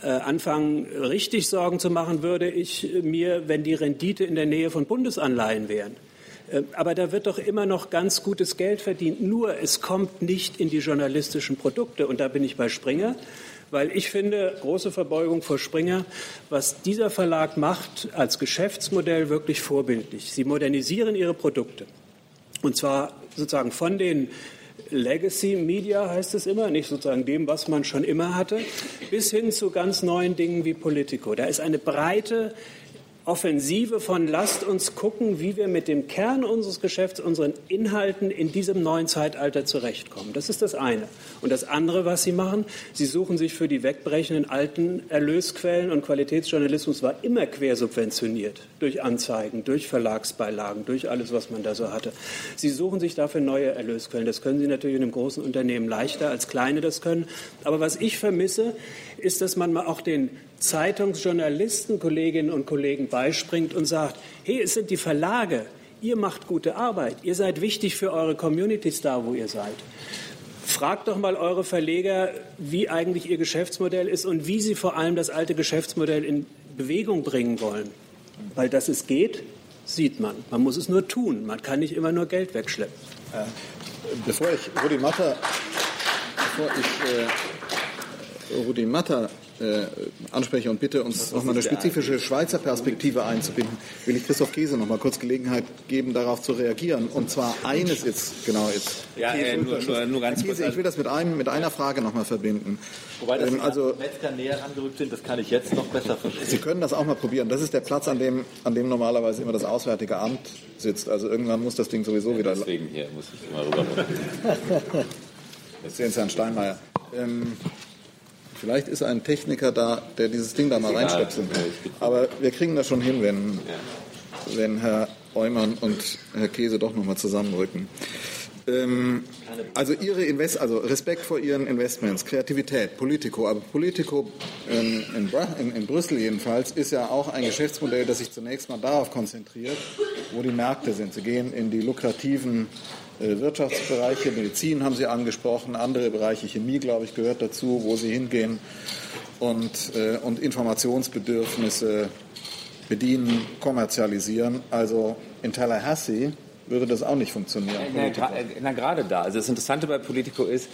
äh, anfangen, richtig Sorgen zu machen, würde ich mir, wenn die Rendite in der Nähe von Bundesanleihen wären. Äh, Aber da wird doch immer noch ganz gutes Geld verdient. Nur es kommt nicht in die journalistischen Produkte. Und da bin ich bei Springer weil ich finde, große Verbeugung vor Springer, was dieser Verlag macht als Geschäftsmodell wirklich vorbildlich. Sie modernisieren ihre Produkte. Und zwar sozusagen von den Legacy Media heißt es immer, nicht sozusagen dem, was man schon immer hatte, bis hin zu ganz neuen Dingen wie Politico. Da ist eine breite Offensive von lasst uns gucken, wie wir mit dem Kern unseres Geschäfts, unseren Inhalten in diesem neuen Zeitalter zurechtkommen. Das ist das eine. Und das andere, was Sie machen, Sie suchen sich für die wegbrechenden alten Erlösquellen und Qualitätsjournalismus war immer quersubventioniert durch Anzeigen, durch Verlagsbeilagen, durch alles, was man da so hatte. Sie suchen sich dafür neue Erlösquellen. Das können Sie natürlich in einem großen Unternehmen leichter als kleine das können. Aber was ich vermisse, ist, dass man mal auch den Zeitungsjournalisten, Kolleginnen und Kollegen beispringt und sagt, hey, es sind die Verlage, ihr macht gute Arbeit, ihr seid wichtig für eure Communities da, wo ihr seid. Fragt doch mal eure Verleger, wie eigentlich ihr Geschäftsmodell ist und wie sie vor allem das alte Geschäftsmodell in Bewegung bringen wollen. Weil dass es geht, sieht man. Man muss es nur tun. Man kann nicht immer nur Geld wegschleppen. Äh, bevor ich Rudi Matter, bevor ich äh, Rudi Matter äh, anspreche und bitte, uns nochmal eine spezifische Schweizer Perspektive einzubinden, will ich Christoph Käse noch mal kurz Gelegenheit geben, darauf zu reagieren. Und zwar eines jetzt, genau jetzt. Ja, äh, nur, nur, nur, ganz Käse, kurz. Ich will das mit, einem, mit einer Frage noch mal verbinden. Wobei das ähm, also, Metzger näher angerückt sind, das kann ich jetzt noch besser verstehen. Sie können das auch mal probieren. Das ist der Platz, an dem, an dem normalerweise immer das Auswärtige Amt sitzt. Also irgendwann muss das Ding sowieso ja, wieder... Deswegen hier muss ich immer rüber. Jetzt sehen Sie Herrn Steinmeier. Ähm, Vielleicht ist ein Techniker da, der dieses Ding da mal reinschlepselt. Aber wir kriegen das schon hin, wenn, wenn Herr Eumann und Herr Käse doch nochmal zusammenrücken. Ähm, also Ihre Invest, also Respekt vor Ihren Investments, Kreativität, Politico, aber Politico in, in, in, in, Brüssel jedenfalls ist ja auch ein Geschäftsmodell, das sich zunächst mal darauf konzentriert, wo die Märkte sind. Sie gehen in die lukrativen Wirtschaftsbereiche, Medizin haben Sie angesprochen, andere Bereiche, Chemie, glaube ich, gehört dazu, wo Sie hingehen und, äh, und Informationsbedürfnisse bedienen, kommerzialisieren. Also in Tallahassee würde das auch nicht funktionieren. Na, na, gerade da. Also das Interessante bei Politico ist,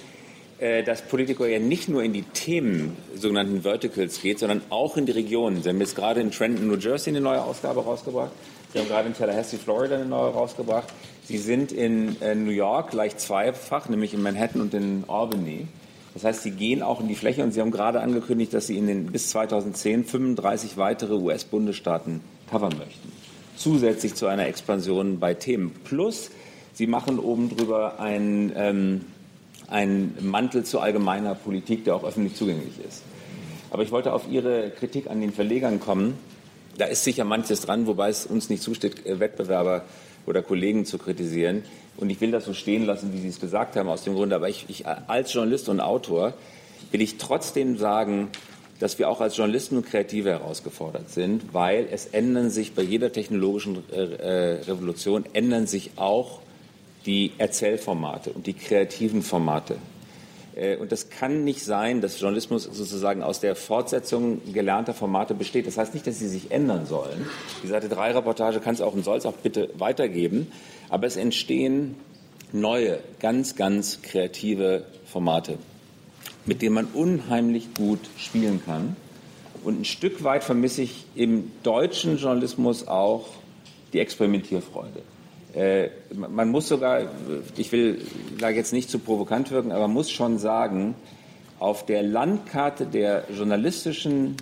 äh, dass Politico ja nicht nur in die Themen sogenannten Verticals geht, sondern auch in die Regionen. Sie haben jetzt gerade in Trenton, New Jersey eine neue Ausgabe rausgebracht. Sie haben gerade in Tallahassee, Florida eine neue rausgebracht. Sie sind in äh, New York gleich zweifach, nämlich in Manhattan und in Albany. Das heißt, Sie gehen auch in die Fläche und Sie haben gerade angekündigt, dass Sie in den bis 2010 35 weitere US-Bundesstaaten covern möchten. Zusätzlich zu einer Expansion bei Themen. Plus, Sie machen oben drüber einen, ähm, einen Mantel zu allgemeiner Politik, der auch öffentlich zugänglich ist. Aber ich wollte auf Ihre Kritik an den Verlegern kommen. Da ist sicher manches dran, wobei es uns nicht zusteht, äh, Wettbewerber oder Kollegen zu kritisieren. Und ich will das so stehen lassen, wie Sie es gesagt haben, aus dem Grunde. Aber ich, ich, als Journalist und Autor will ich trotzdem sagen, dass wir auch als Journalisten und Kreative herausgefordert sind, weil es ändern sich bei jeder technologischen äh, äh Revolution ändern sich auch die Erzählformate und die kreativen Formate. Äh, und das kann nicht sein, dass Journalismus sozusagen aus der Fortsetzung gelernter Formate besteht. Das heißt nicht, dass sie sich ändern sollen. Die Seite 3 Reportage kann es auch und soll es auch bitte weitergeben. Aber es entstehen neue, ganz, ganz kreative Formate, mit denen man unheimlich gut spielen kann. Und ein Stück weit vermisse ich im deutschen Journalismus auch die Experimentierfreude. Äh, man muss sogar, ich will da jetzt nicht zu provokant wirken, aber man muss schon sagen, auf der Landkarte der journalistischen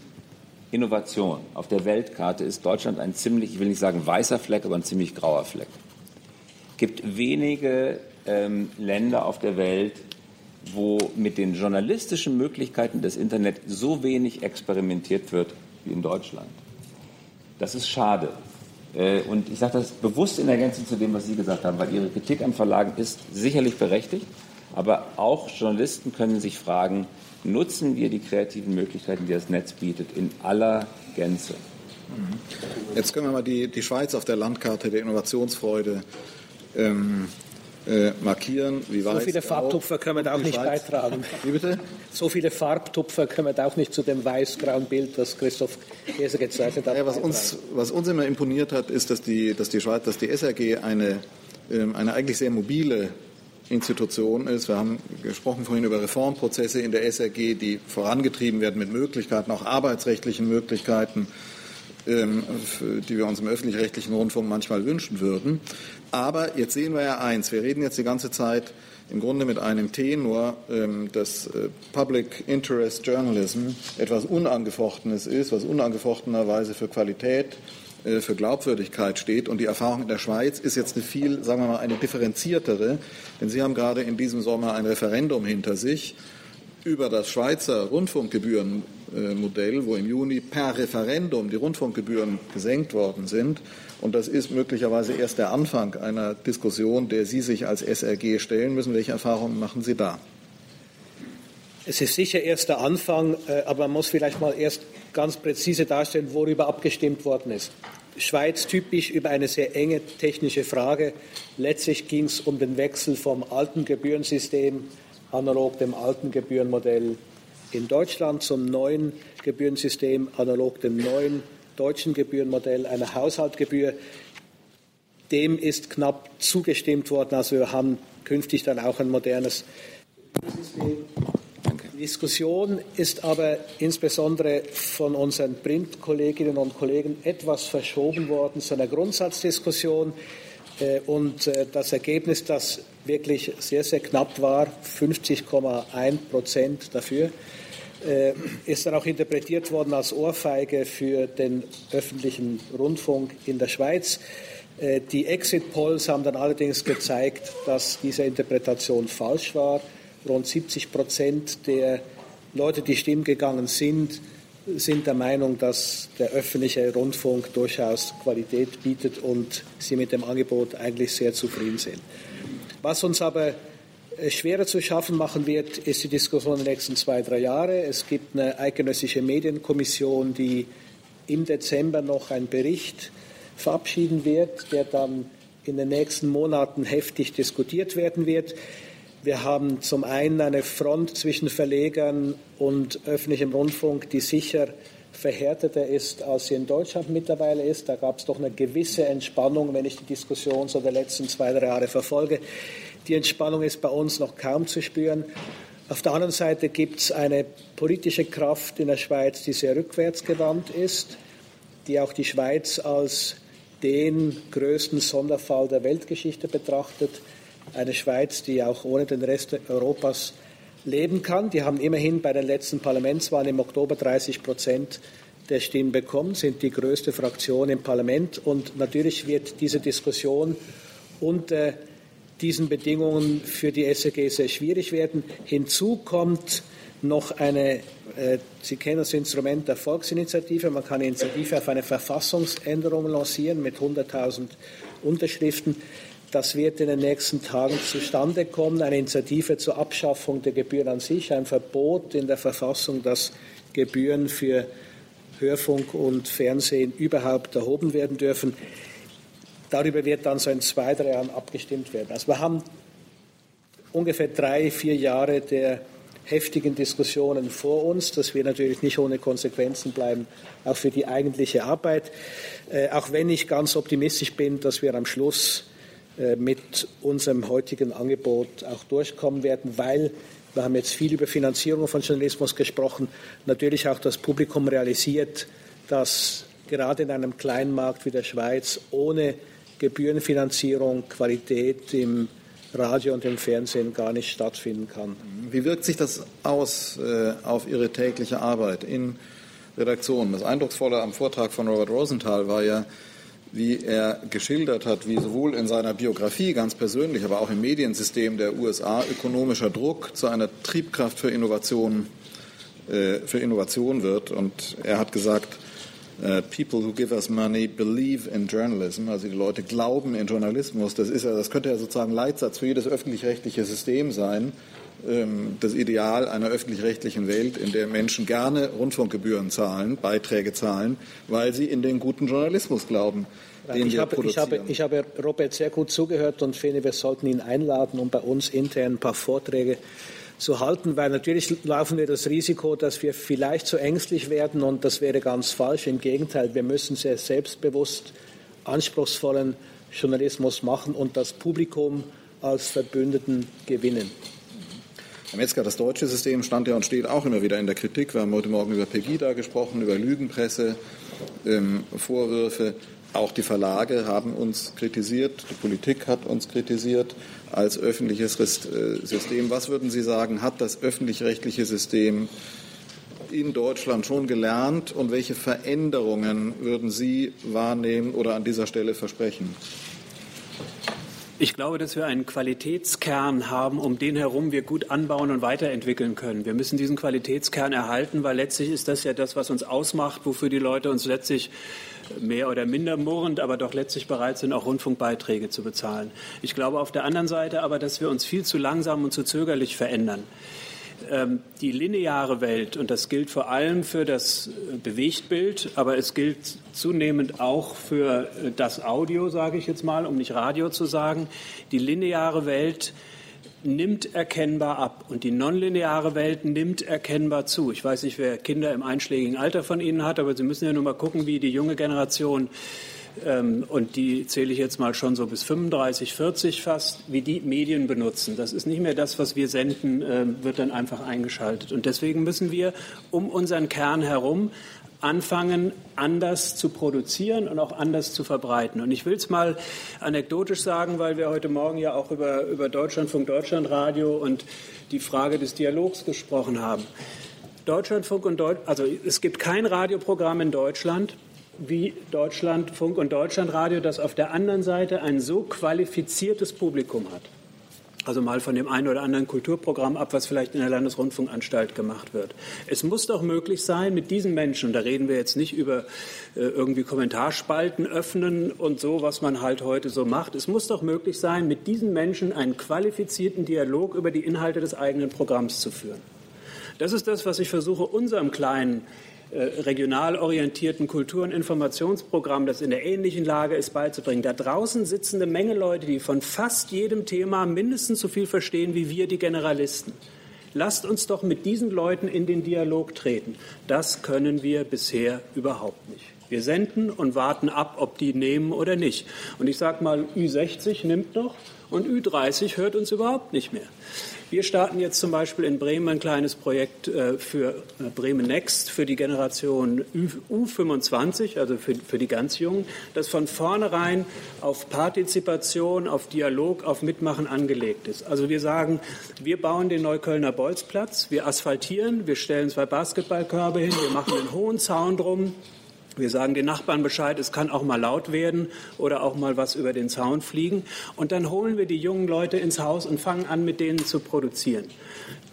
Innovation, auf der Weltkarte ist Deutschland ein ziemlich, ich will nicht sagen weißer Fleck, aber ein ziemlich grauer Fleck. Es gibt wenige ähm, Länder auf der Welt, wo mit den journalistischen Möglichkeiten des Internet so wenig experimentiert wird wie in Deutschland. Das ist schade. Äh, und ich sage das bewusst in Ergänzung zu dem, was Sie gesagt haben, weil Ihre Kritik am Verlagen ist sicherlich berechtigt, aber auch Journalisten können sich fragen, nutzen wir die kreativen Möglichkeiten, die das Netz bietet, in aller Gänze? Mhm. Jetzt können wir mal die, die Schweiz auf der Landkarte der Innovationsfreude ähm, äh, markieren. Wie so viele Farbtupfer können wir da auch nicht Schweiz. beitragen. Wie bitte? So viele Farbtupfer können wir da auch nicht zu dem weiß-grauen Bild, das Christoph Käse gezeichnet hat. Ja, was, uns, was uns immer imponiert hat, ist, dass die, dass die Schweiz, dass die SRG eine, ähm, eine eigentlich sehr mobile Institution ist. Wir haben gesprochen vorhin über Reformprozesse in der SRG, die vorangetrieben werden mit Möglichkeiten, auch arbeitsrechtlichen Möglichkeiten, die wir uns im öffentlich-rechtlichen Rundfunk manchmal wünschen würden. Aber jetzt sehen wir ja eins, wir reden jetzt die ganze Zeit im Grunde mit einem Tenor, ähm, dass äh, Public Interest Journalism etwas Unangefochtenes ist, was unangefochtenerweise für Qualität äh, für Glaubwürdigkeit steht. Und die Erfahrung in der Schweiz ist jetzt eine viel, sagen wir mal, eine differenziertere. Denn Sie haben gerade in diesem Sommer ein Referendum hinter sich über das Schweizer Rundfunkgebührenmodell, wo im Juni per Referendum die Rundfunkgebühren gesenkt worden sind. Und das ist möglicherweise erst der Anfang einer Diskussion, der Sie sich als SRG stellen müssen. Welche Erfahrungen machen Sie da? Es ist sicher erst der Anfang, äh, aber man muss vielleicht mal erst ganz präzise darstellen, worüber abgestimmt worden ist. Schweiz typisch über eine sehr enge technische Frage. Letztlich ging es um den Wechsel vom alten Gebührensystem analog dem alten Gebührenmodell in Deutschland zum neuen Gebührensystem analog dem neuen deutschen Gebührenmodell einer Haushaltgebühr. Dem ist knapp zugestimmt worden. Also wir haben künftig dann auch ein modernes System. Die Diskussion ist aber insbesondere von unseren Print-Kolleginnen und Kollegen etwas verschoben worden zu einer Grundsatzdiskussion. Äh, und äh, das Ergebnis, das wirklich sehr, sehr knapp war, 50,1 Prozent dafür, äh, ist dann auch interpretiert worden als Ohrfeige für den öffentlichen Rundfunk in der Schweiz. Die Exit-Polls haben dann allerdings gezeigt, dass diese Interpretation falsch war. Rund 70 Prozent der Leute, die stimmen gegangen sind, sind der Meinung, dass der öffentliche Rundfunk durchaus Qualität bietet und sie mit dem Angebot eigentlich sehr zufrieden sind. Was uns aber äh, schwerer zu schaffen machen wird, ist die Diskussion der nächsten zwei, drei Jahre. Es gibt eine eidgenössische Medienkommission, die im Dezember noch einen Bericht verabschieden wird, der dann in den nächsten Monaten heftig diskutiert werden wird. Wir haben zum einen eine Front zwischen Verlegern und öffentlichem Rundfunk, die sicher verhärteter ist, als sie in Deutschland mittlerweile ist. Da gab es doch eine gewisse Entspannung, wenn ich die Diskussion so der letzten zwei, drei Jahre verfolge. Die Entspannung ist bei uns noch kaum zu spüren. Auf der anderen Seite gibt es eine politische Kraft in der Schweiz, die sehr rückwärtsgewandt ist, die auch die Schweiz als den größten Sonderfall der Weltgeschichte betrachtet. Eine Schweiz, die auch ohne den Rest Europas leben kann. Die haben immerhin bei den letzten Parlamentswahlen im Oktober 30 Prozent der Stimmen bekommen, sind die größte Fraktion im Parlament. Und natürlich wird diese Diskussion unter diesen Bedingungen für die SRG sehr schwierig werden. Hinzu kommt noch eine, äh, Sie kennen das Instrument der Volksinitiative, man kann eine Initiative auf eine Verfassungsänderung lancieren mit 100.000 Unterschriften. Das wird in den nächsten Tagen zustande kommen. Eine Initiative zur Abschaffung der Gebühren an sich, ein Verbot in der Verfassung, dass Gebühren für Hörfunk und Fernsehen überhaupt erhoben werden dürfen. Darüber wird dann so in zwei, drei Jahren abgestimmt werden. Also wir haben ungefähr drei, vier Jahre der heftigen Diskussionen vor uns. Das wird natürlich nicht ohne Konsequenzen bleiben, auch für die eigentliche Arbeit. Äh, auch wenn ich ganz optimistisch bin, dass wir am Schluss mit unserem heutigen Angebot auch durchkommen werden, weil wir haben jetzt viel über Finanzierung von Journalismus gesprochen, natürlich auch das Publikum realisiert, dass gerade in einem kleinen Markt wie der Schweiz ohne Gebührenfinanzierung Qualität im Radio und im Fernsehen gar nicht stattfinden kann. Wie wirkt sich das aus äh, auf Ihre tägliche Arbeit in Redaktionen? Das Eindrucksvolle am Vortrag von Robert Rosenthal war ja, wie er geschildert hat, wie sowohl in seiner Biografie ganz persönlich, aber auch im Mediensystem der USA ökonomischer Druck zu einer Triebkraft für Innovation, äh, für Innovation wird. Und er hat gesagt, uh, people who give us money believe in journalism, also die Leute glauben in Journalismus. Das, ist ja, das könnte ja sozusagen Leitsatz für jedes öffentlich-rechtliche System sein das Ideal einer öffentlich-rechtlichen Welt, in der Menschen gerne Rundfunkgebühren zahlen, Beiträge zahlen, weil sie in den guten Journalismus glauben. Den ich, wir habe, ich, habe, ich habe Robert sehr gut zugehört und finde, wir sollten ihn einladen, um bei uns intern ein paar Vorträge zu halten, weil natürlich laufen wir das Risiko, dass wir vielleicht zu ängstlich werden und das wäre ganz falsch. Im Gegenteil, wir müssen sehr selbstbewusst anspruchsvollen Journalismus machen und das Publikum als Verbündeten gewinnen. Herr Metzger, das deutsche System stand ja und steht auch immer wieder in der Kritik. Wir haben heute Morgen über Pegida gesprochen, über Lügenpresse, ähm, Vorwürfe. Auch die Verlage haben uns kritisiert, die Politik hat uns kritisiert als öffentliches äh, System. Was würden Sie sagen, hat das öffentlich-rechtliche System in Deutschland schon gelernt und welche Veränderungen würden Sie wahrnehmen oder an dieser Stelle versprechen? Ich glaube, dass wir einen Qualitätskern haben, um den herum wir gut anbauen und weiterentwickeln können. Wir müssen diesen Qualitätskern erhalten, weil letztlich ist das ja das, was uns ausmacht, wofür die Leute uns letztlich mehr oder minder murrend, aber doch letztlich bereit sind, auch Rundfunkbeiträge zu bezahlen. Ich glaube auf der anderen Seite aber, dass wir uns viel zu langsam und zu zögerlich verändern. Ähm, die lineare Welt, und das gilt vor allem für das äh, Bewegtbild, aber es gilt zunehmend auch für äh, das Audio, sage ich jetzt mal, um nicht Radio zu sagen, die lineare Welt nimmt erkennbar ab und die nonlineare Welt nimmt erkennbar zu. Ich weiß nicht, wer Kinder im einschlägigen Alter von Ihnen hat, aber Sie müssen ja nur mal gucken, wie die junge Generation ähm, und die zähle ich jetzt mal schon so bis 35, 40 fast, wie die Medien benutzen. Das ist nicht mehr das, was wir senden, äh, wird dann einfach eingeschaltet. Und deswegen müssen wir um unseren Kern herum anfangen, anders zu produzieren und auch anders zu verbreiten. Und ich will es mal anekdotisch sagen, weil wir heute Morgen ja auch über, über Deutschlandfunk, Deutschlandradio und die Frage des Dialogs gesprochen haben. Deutschlandfunk und Deut also es gibt kein Radioprogramm in Deutschland, wie Deutschlandfunk und Deutschlandradio, das auf der anderen Seite ein so qualifiziertes Publikum hat. Also mal von dem einen oder anderen Kulturprogramm ab, was vielleicht in der Landesrundfunkanstalt gemacht wird. Es muss doch möglich sein, mit diesen Menschen, da reden wir jetzt nicht über äh, irgendwie Kommentarspalten öffnen und so, was man halt heute so macht. Es muss doch möglich sein, mit diesen Menschen einen qualifizierten Dialog über die Inhalte des eigenen Programms zu führen. Das ist das, was ich versuche, unserem kleinen regional orientierten Kultur- und Informationsprogramm, das in der ähnlichen Lage ist, beizubringen. Da draußen sitzen eine Menge Leute, die von fast jedem Thema mindestens so viel verstehen wie wir, die Generalisten. Lasst uns doch mit diesen Leuten in den Dialog treten. Das können wir bisher überhaupt nicht. Wir senden und warten ab, ob die nehmen oder nicht. Und ich sage mal, Ü60 nimmt noch und Ü30 hört uns überhaupt nicht mehr. Wir starten jetzt zum Beispiel in Bremen ein kleines Projekt äh, für äh, Bremen Next, für die Generation U25, also für, für die ganz Jungen, das von vornherein auf Partizipation, auf Dialog, auf Mitmachen angelegt ist. Also wir sagen, wir bauen den Neuköllner Bolzplatz, wir asphaltieren, wir stellen zwei Basketballkörbe hin, wir machen einen hohen Zaun drum, wir sagen den Nachbarn Bescheid, es kann auch mal laut werden oder auch mal was über den Zaun fliegen. Und dann holen wir die jungen Leute ins Haus und fangen an, mit denen zu produzieren.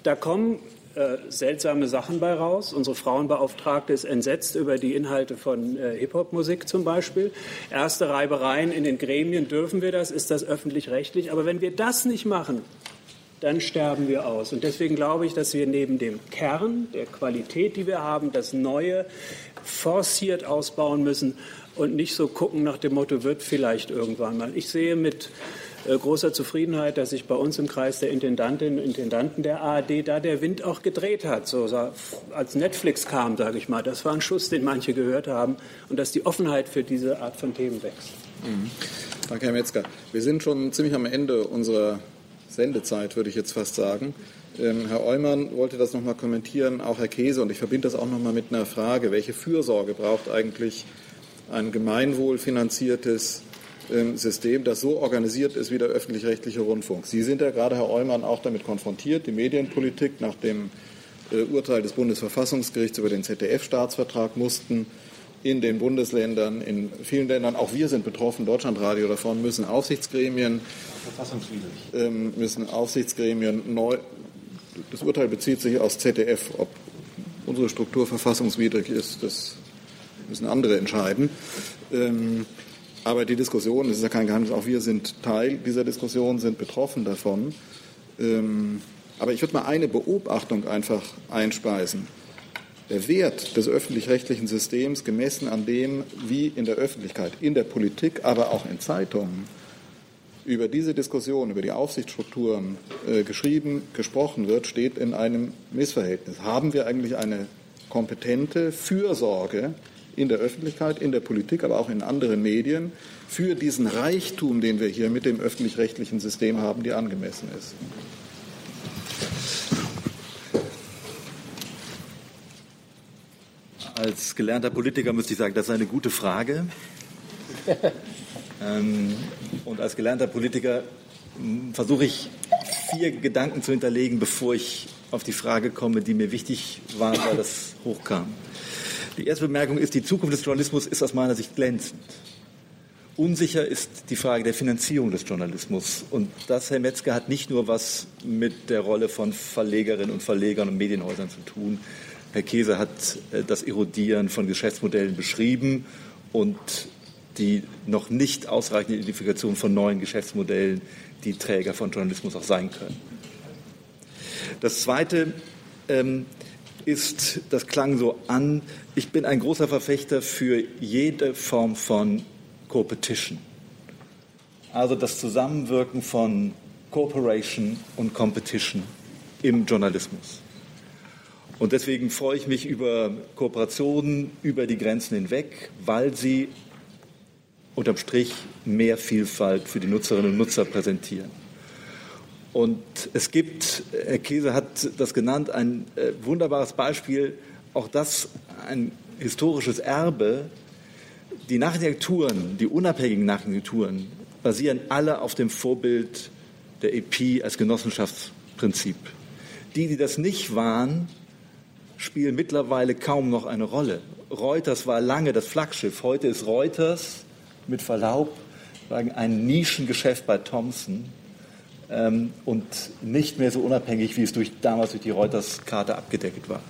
Da kommen äh, seltsame Sachen bei raus. Unsere Frauenbeauftragte ist entsetzt über die Inhalte von äh, Hip-Hop-Musik zum Beispiel. Erste Reibereien in den Gremien, dürfen wir das? Ist das öffentlich-rechtlich? Aber wenn wir das nicht machen, dann sterben wir aus. Und deswegen glaube ich, dass wir neben dem Kern der Qualität, die wir haben, das Neue forciert ausbauen müssen und nicht so gucken nach dem Motto, wird vielleicht irgendwann mal. Ich sehe mit äh, großer Zufriedenheit, dass sich bei uns im Kreis der Intendantinnen und Intendanten der ARD da der Wind auch gedreht hat. So, als Netflix kam, sage ich mal, das war ein Schuss, den manche gehört haben und dass die Offenheit für diese Art von Themen wächst. Mhm. Danke, Herr Metzger. Wir sind schon ziemlich am Ende unserer Sendezeit, würde ich jetzt fast sagen. Ähm, Herr Eumann wollte das noch mal kommentieren, auch Herr Käse, und ich verbinde das auch noch mal mit einer Frage. Welche Fürsorge braucht eigentlich ein gemeinwohlfinanziertes ähm, System, das so organisiert ist wie der öffentlich-rechtliche Rundfunk? Sie sind ja gerade, Herr Eumann, auch damit konfrontiert, die Medienpolitik nach dem äh, Urteil des Bundesverfassungsgerichts über den ZDF-Staatsvertrag mussten in den Bundesländern, in vielen Ländern, auch wir sind betroffen, Deutschlandradio davon, müssen Aufsichtsgremien, ähm, müssen Aufsichtsgremien neu, das Urteil bezieht sich aus ZDF, ob unsere Struktur verfassungswidrig ist, das müssen andere entscheiden. Ähm, aber die Diskussion, das ist ja kein Geheimnis, auch wir sind Teil dieser Diskussion, sind betroffen davon. Ähm, aber ich würde mal eine Beobachtung einfach einspeisen der Wert des öffentlich-rechtlichen Systems gemessen an dem, wie in der Öffentlichkeit, in der Politik, aber auch in Zeitungen über diese Diskussion, über die Aufsichtsstrukturen äh, geschrieben, gesprochen wird, steht in einem Missverhältnis. Haben wir eigentlich eine kompetente Fürsorge in der Öffentlichkeit, in der Politik, aber auch in anderen Medien für diesen Reichtum, den wir hier mit dem öffentlich-rechtlichen System haben, die angemessen ist? Als gelernter Politiker müsste ich sagen, das ist eine gute Frage. ähm, und als gelernter Politiker hm, versuche ich vier Gedanken zu hinterlegen, bevor ich auf die Frage komme, die mir wichtig war, weil das hochkam. Die erste Bemerkung ist, die Zukunft des Journalismus ist aus meiner Sicht glänzend. Unsicher ist die Frage der Finanzierung des Journalismus. Und das, Herr Metzger, hat nicht nur was mit der Rolle von Verlegerinnen und Verlegern und Medienhäusern zu tun. Herr Käse hat äh, das Erodieren von Geschäftsmodellen beschrieben und die noch nicht ausreichende Identifikation von neuen Geschäftsmodellen, die Träger von Journalismus auch sein können. Das Zweite ähm, ist, das klang so an, ich bin ein großer Verfechter für jede Form von Competition. Also das Zusammenwirken von Cooperation und Competition im Journalismus. Und deswegen freue ich mich über Kooperationen über die Grenzen hinweg, weil sie unterm Strich mehr Vielfalt für die Nutzerinnen und Nutzer präsentieren. Und es gibt, Herr Käse hat das genannt, ein äh, wunderbares Beispiel, auch das ein historisches Erbe. Die Nachrichtenturen, die unabhängigen Nachrichtenturen, basieren alle auf dem Vorbild der EP als Genossenschaftsprinzip. Die, die das nicht waren, spielen mittlerweile kaum noch eine Rolle. Reuters war lange das Flaggschiff. Heute ist Reuters mit Verlaub ein Nischengeschäft bei Thomson ähm, und nicht mehr so unabhängig, wie es durch, damals durch die Reuters-Karte abgedeckt war.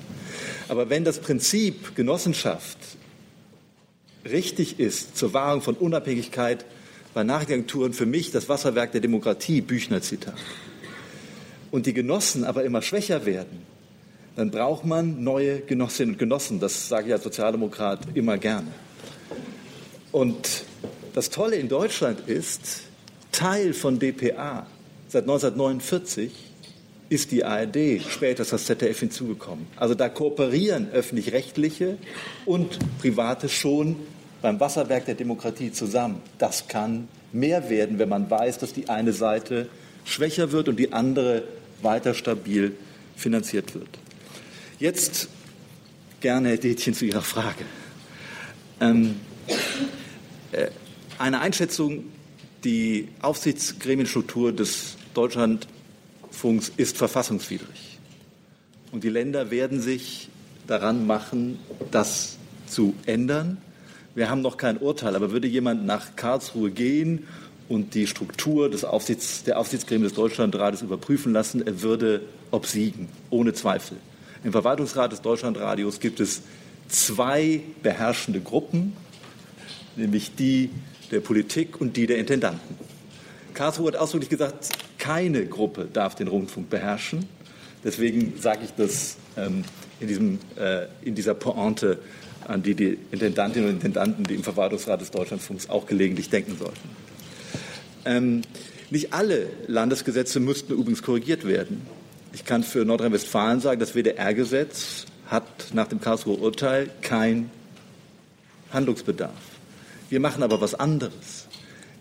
Aber wenn das Prinzip Genossenschaft richtig ist zur Wahrung von Unabhängigkeit bei Nachrichtenagenturen für mich das Wasserwerk der Demokratie, Büchner-Zitat, und die Genossen aber immer schwächer werden, dann braucht man neue Genossinnen und Genossen. Das sage ich als Sozialdemokrat immer gerne. Und das Tolle in Deutschland ist, Teil von DPA Seit 1949 ist die ARD, später ist das ZDF hinzugekommen. Also da kooperieren öffentlich-rechtliche und private schon beim Wasserwerk der Demokratie zusammen. Das kann mehr werden, wenn man weiß, dass die eine Seite schwächer wird und die andere weiter stabil finanziert wird. Jetzt gerne, Herr Detchen, zu Ihrer Frage. Ähm, äh, eine Einschätzung, die Aufsichtsgremienstruktur des Deutschlandfunks ist verfassungswidrig. Und die Länder werden sich daran machen, das zu ändern. Wir haben noch kein Urteil, aber würde jemand nach Karlsruhe gehen und die Struktur des Aufsichts, der Aufsichtsgremien des Deutschlandrates überprüfen lassen, er würde obsiegen, ohne Zweifel. Im Verwaltungsrat des Deutschlandradios gibt es zwei beherrschende Gruppen, nämlich die der Politik und die der Intendanten. Karlsruhe hat ausdrücklich gesagt, keine Gruppe darf den Rundfunk beherrschen. Deswegen sage ich das ähm, in, diesem, äh, in dieser Pointe, an die die Intendantinnen und Intendanten, die im Verwaltungsrat des Deutschlandfunks auch gelegentlich denken sollten. Ähm, nicht alle Landesgesetze müssten übrigens korrigiert werden. Ich kann für Nordrhein-Westfalen sagen, das WDR-Gesetz hat nach dem Karlsruher Urteil keinen Handlungsbedarf. Wir machen aber was anderes.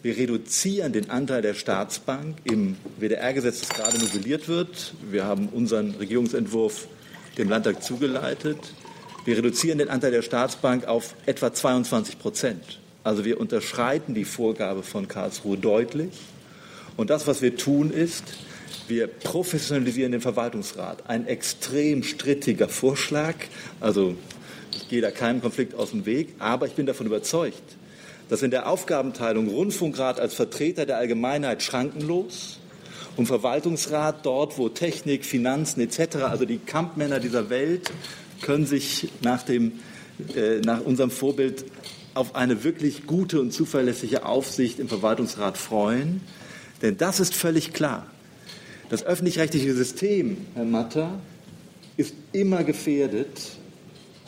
Wir reduzieren den Anteil der Staatsbank im WDR-Gesetz, das gerade novelliert wird. Wir haben unseren Regierungsentwurf dem Landtag zugeleitet. Wir reduzieren den Anteil der Staatsbank auf etwa 22 Prozent. Also wir unterschreiten die Vorgabe von Karlsruhe deutlich. Und das, was wir tun, ist, wir professionalisieren den Verwaltungsrat. Ein extrem strittiger Vorschlag. Also ich gehe da keinem Konflikt aus dem Weg, aber ich bin davon überzeugt, dass in der Aufgabenteilung Rundfunkrat als Vertreter der Allgemeinheit schrankenlos und Verwaltungsrat dort, wo Technik, Finanzen etc., also die Kampfmänner dieser Welt, können sich nach, dem, äh, nach unserem Vorbild auf eine wirklich gute und zuverlässige Aufsicht im Verwaltungsrat freuen. Denn das ist völlig klar. Das öffentlich-rechtliche System, Herr Matter, ist immer gefährdet,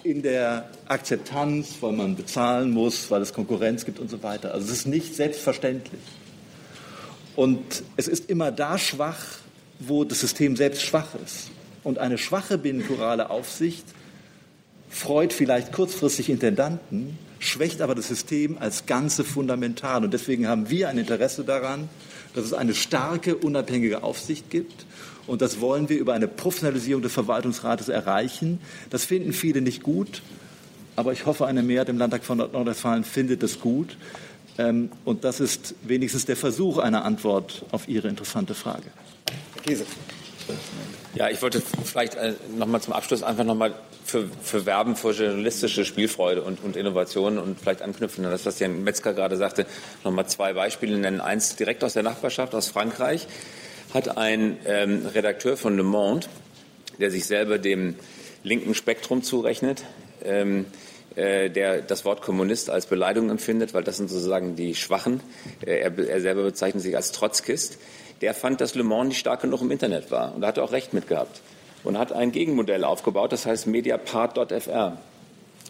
in der Akzeptanz, weil man bezahlen muss, weil es Konkurrenz gibt und so weiter. Also es ist nicht selbstverständlich. Und es ist immer da schwach, wo das System selbst schwach ist. Und eine schwache binnenturale Aufsicht freut vielleicht kurzfristig Intendanten, schwächt aber das System als Ganze fundamental. Und deswegen haben wir ein Interesse daran, dass es eine starke, unabhängige Aufsicht gibt und das wollen wir über eine Professionalisierung des Verwaltungsrates erreichen. Das finden viele nicht gut, aber ich hoffe, eine Mehrheit im Landtag von Nordrhein-Westfalen findet das gut. Ähm, und das ist wenigstens der Versuch einer Antwort auf Ihre interessante Frage. Herr Käse. Ja, ich wollte vielleicht äh, nochmal zum Abschluss einfach nochmal für, für Werben für journalistische Spielfreude und, und Innovationen und vielleicht anknüpfen an das, was Jan Metzger gerade sagte, nochmal zwei Beispiele nennen. Eins direkt aus der Nachbarschaft, aus Frankreich, hat ein ähm, Redakteur von Le Monde, der sich selber dem linken Spektrum zurechnet, ähm, äh, der das Wort Kommunist als Beleidigung empfindet, weil das sind sozusagen die Schwachen. Äh, er, er selber bezeichnet sich als Trotzkist der fand, dass Le Mans nicht stark genug im Internet war. Und da hat er auch recht mit gehabt. Und hat ein Gegenmodell aufgebaut, das heißt Mediapart.fr.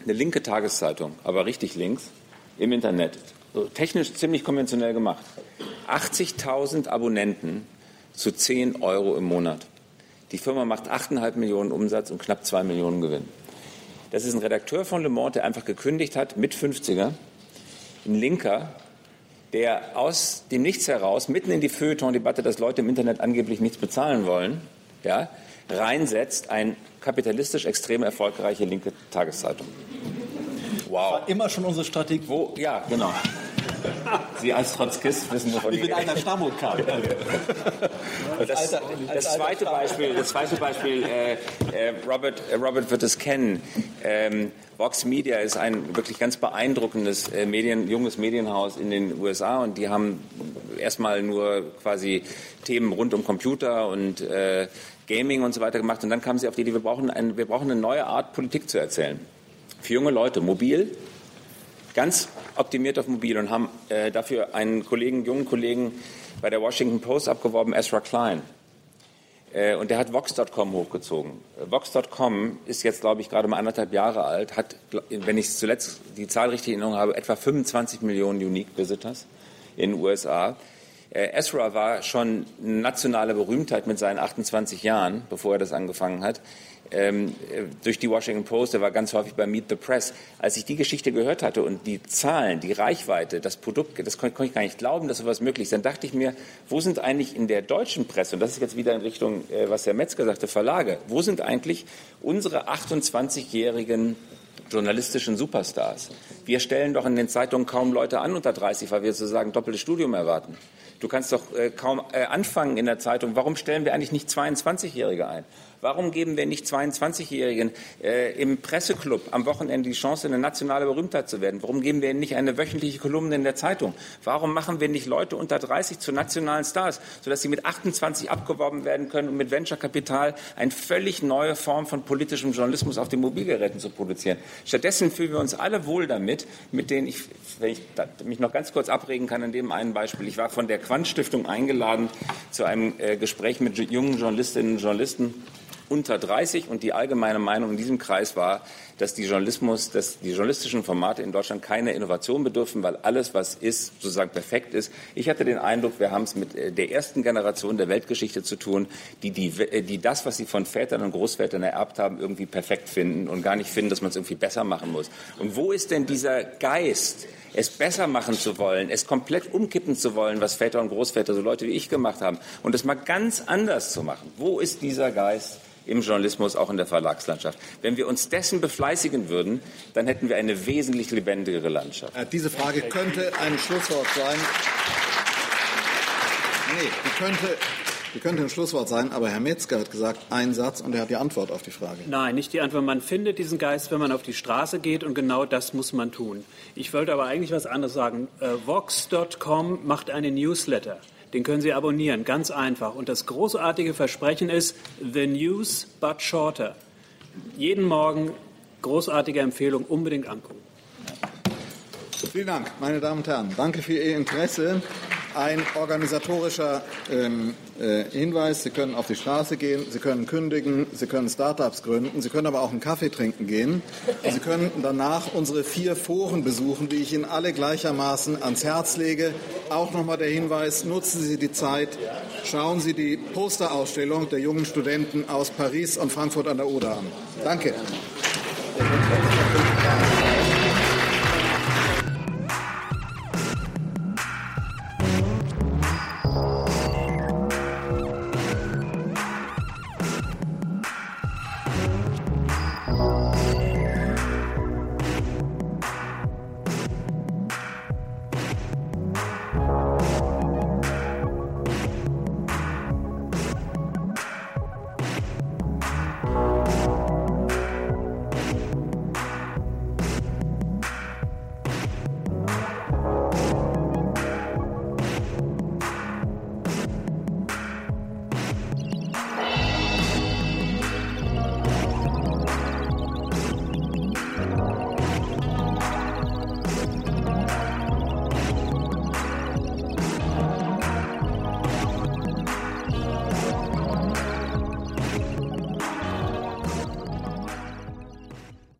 Eine linke Tageszeitung, aber richtig links, im Internet. Technisch ziemlich konventionell gemacht. 80.000 Abonnenten zu 10 Euro im Monat. Die Firma macht 8,5 Millionen Umsatz und knapp 2 Millionen Gewinn. Das ist ein Redakteur von Le Mans, der einfach gekündigt hat, mit 50er, ein Linker, der aus dem Nichts heraus, mitten in die Feuilleton-Debatte, dass Leute im Internet angeblich nichts bezahlen wollen, ja, reinsetzt, eine kapitalistisch extrem erfolgreiche linke Tageszeitung. Wow. War immer schon unsere Strategie. Wo, ja, genau. Sie als Trotzkist wissen, wovon ich bin einer Stammvulkan. das, das, zweite Beispiel, das zweite Beispiel äh, äh, Robert, äh, Robert wird es kennen. Ähm, Vox Media ist ein wirklich ganz beeindruckendes äh, Medien, junges Medienhaus in den USA und die haben erstmal nur quasi Themen rund um Computer und äh, Gaming und so weiter gemacht und dann kamen sie auf die Idee, wir brauchen, ein, wir brauchen eine neue Art Politik zu erzählen. Für junge Leute, mobil, ganz optimiert auf mobil und haben äh, dafür einen Kollegen, jungen Kollegen bei der Washington Post abgeworben, Ezra Klein. Äh, und der hat Vox.com hochgezogen. Vox.com ist jetzt, glaube ich, gerade mal anderthalb Jahre alt, hat, wenn ich zuletzt die Zahl richtig in Erinnerung habe, etwa 25 Millionen Unique Visitors in den USA. Äh, Ezra war schon nationale Berühmtheit mit seinen 28 Jahren, bevor er das angefangen hat ähm, durch die Washington Post, der war ganz häufig bei Meet the Press. Als ich die Geschichte gehört hatte und die Zahlen, die Reichweite, das Produkt, das konnte, konnte ich gar nicht glauben, dass sowas möglich ist. Dann dachte ich mir, wo sind eigentlich in der deutschen Presse, und das ist jetzt wieder in Richtung, äh, was Herr Metzger sagte, Verlage, wo sind eigentlich unsere 28-jährigen journalistischen Superstars? Wir stellen doch in den Zeitungen kaum Leute an unter 30, weil wir sozusagen doppeltes Studium erwarten. Du kannst doch äh, kaum äh, anfangen in der Zeitung. Warum stellen wir eigentlich nicht 22-Jährige ein? Warum geben wir nicht 22-Jährigen äh, im Presseclub am Wochenende die Chance, eine nationale Berühmtheit zu werden? Warum geben wir ihnen nicht eine wöchentliche Kolumne in der Zeitung? Warum machen wir nicht Leute unter 30 zu nationalen Stars, sodass sie mit 28 abgeworben werden können, um mit Venture-Kapital eine völlig neue Form von politischem Journalismus auf den Mobilgeräten zu produzieren? Stattdessen fühlen wir uns alle wohl damit, mit denen ich, wenn ich mich noch ganz kurz abregen kann, an dem einen Beispiel. Ich war von der Quant-Stiftung eingeladen zu einem äh, Gespräch mit jungen Journalistinnen und Journalisten unter 30 und die allgemeine Meinung in diesem Kreis war, dass die Journalismus, dass die journalistischen Formate in Deutschland keine Innovation bedürfen, weil alles, was ist, sozusagen perfekt ist. Ich hatte den Eindruck, wir haben es mit äh, der ersten Generation der Weltgeschichte zu tun, die, die, äh, die das, was sie von Vätern und Großvätern ererbt haben, irgendwie perfekt finden und gar nicht finden, dass man es irgendwie besser machen muss. Und wo ist denn dieser Geist? es besser machen zu wollen, es komplett umkippen zu wollen, was Väter und Großväter, so Leute wie ich gemacht haben, und es mal ganz anders zu machen. Wo ist dieser Geist? im Journalismus, auch in der Verlagslandschaft. Wenn wir uns dessen befleißigen würden, dann hätten wir eine wesentlich lebendigere Landschaft. Äh, diese Frage könnte ein Schlusswort sein. Nee, die könnte, die könnte ein Schlusswort sein, aber Herr Metzger hat gesagt, ein Satz und er hat die Antwort auf die Frage. Nein, nicht die Antwort. Man findet diesen Geist, wenn man auf die Straße geht und genau das muss man tun. Ich wollte aber eigentlich was anderes sagen. Äh, Vox.com macht eine Newsletter. Den können Sie abonnieren, ganz einfach. Und das großartige Versprechen ist The News but Shorter. Jeden Morgen großartige Empfehlung, unbedingt angucken. Vielen Dank, meine Damen und Herren. Danke für Ihr Interesse. Ein organisatorischer ähm, äh, Hinweis, Sie können auf die Straße gehen, Sie können kündigen, Sie können Startups gründen, Sie können aber auch einen Kaffee trinken gehen. Sie können danach unsere vier Foren besuchen, die ich Ihnen alle gleichermaßen ans Herz lege. Auch nochmal der Hinweis, nutzen Sie die Zeit, schauen Sie die Posterausstellung der jungen Studenten aus Paris und Frankfurt an der Oder an. Danke. Thank you.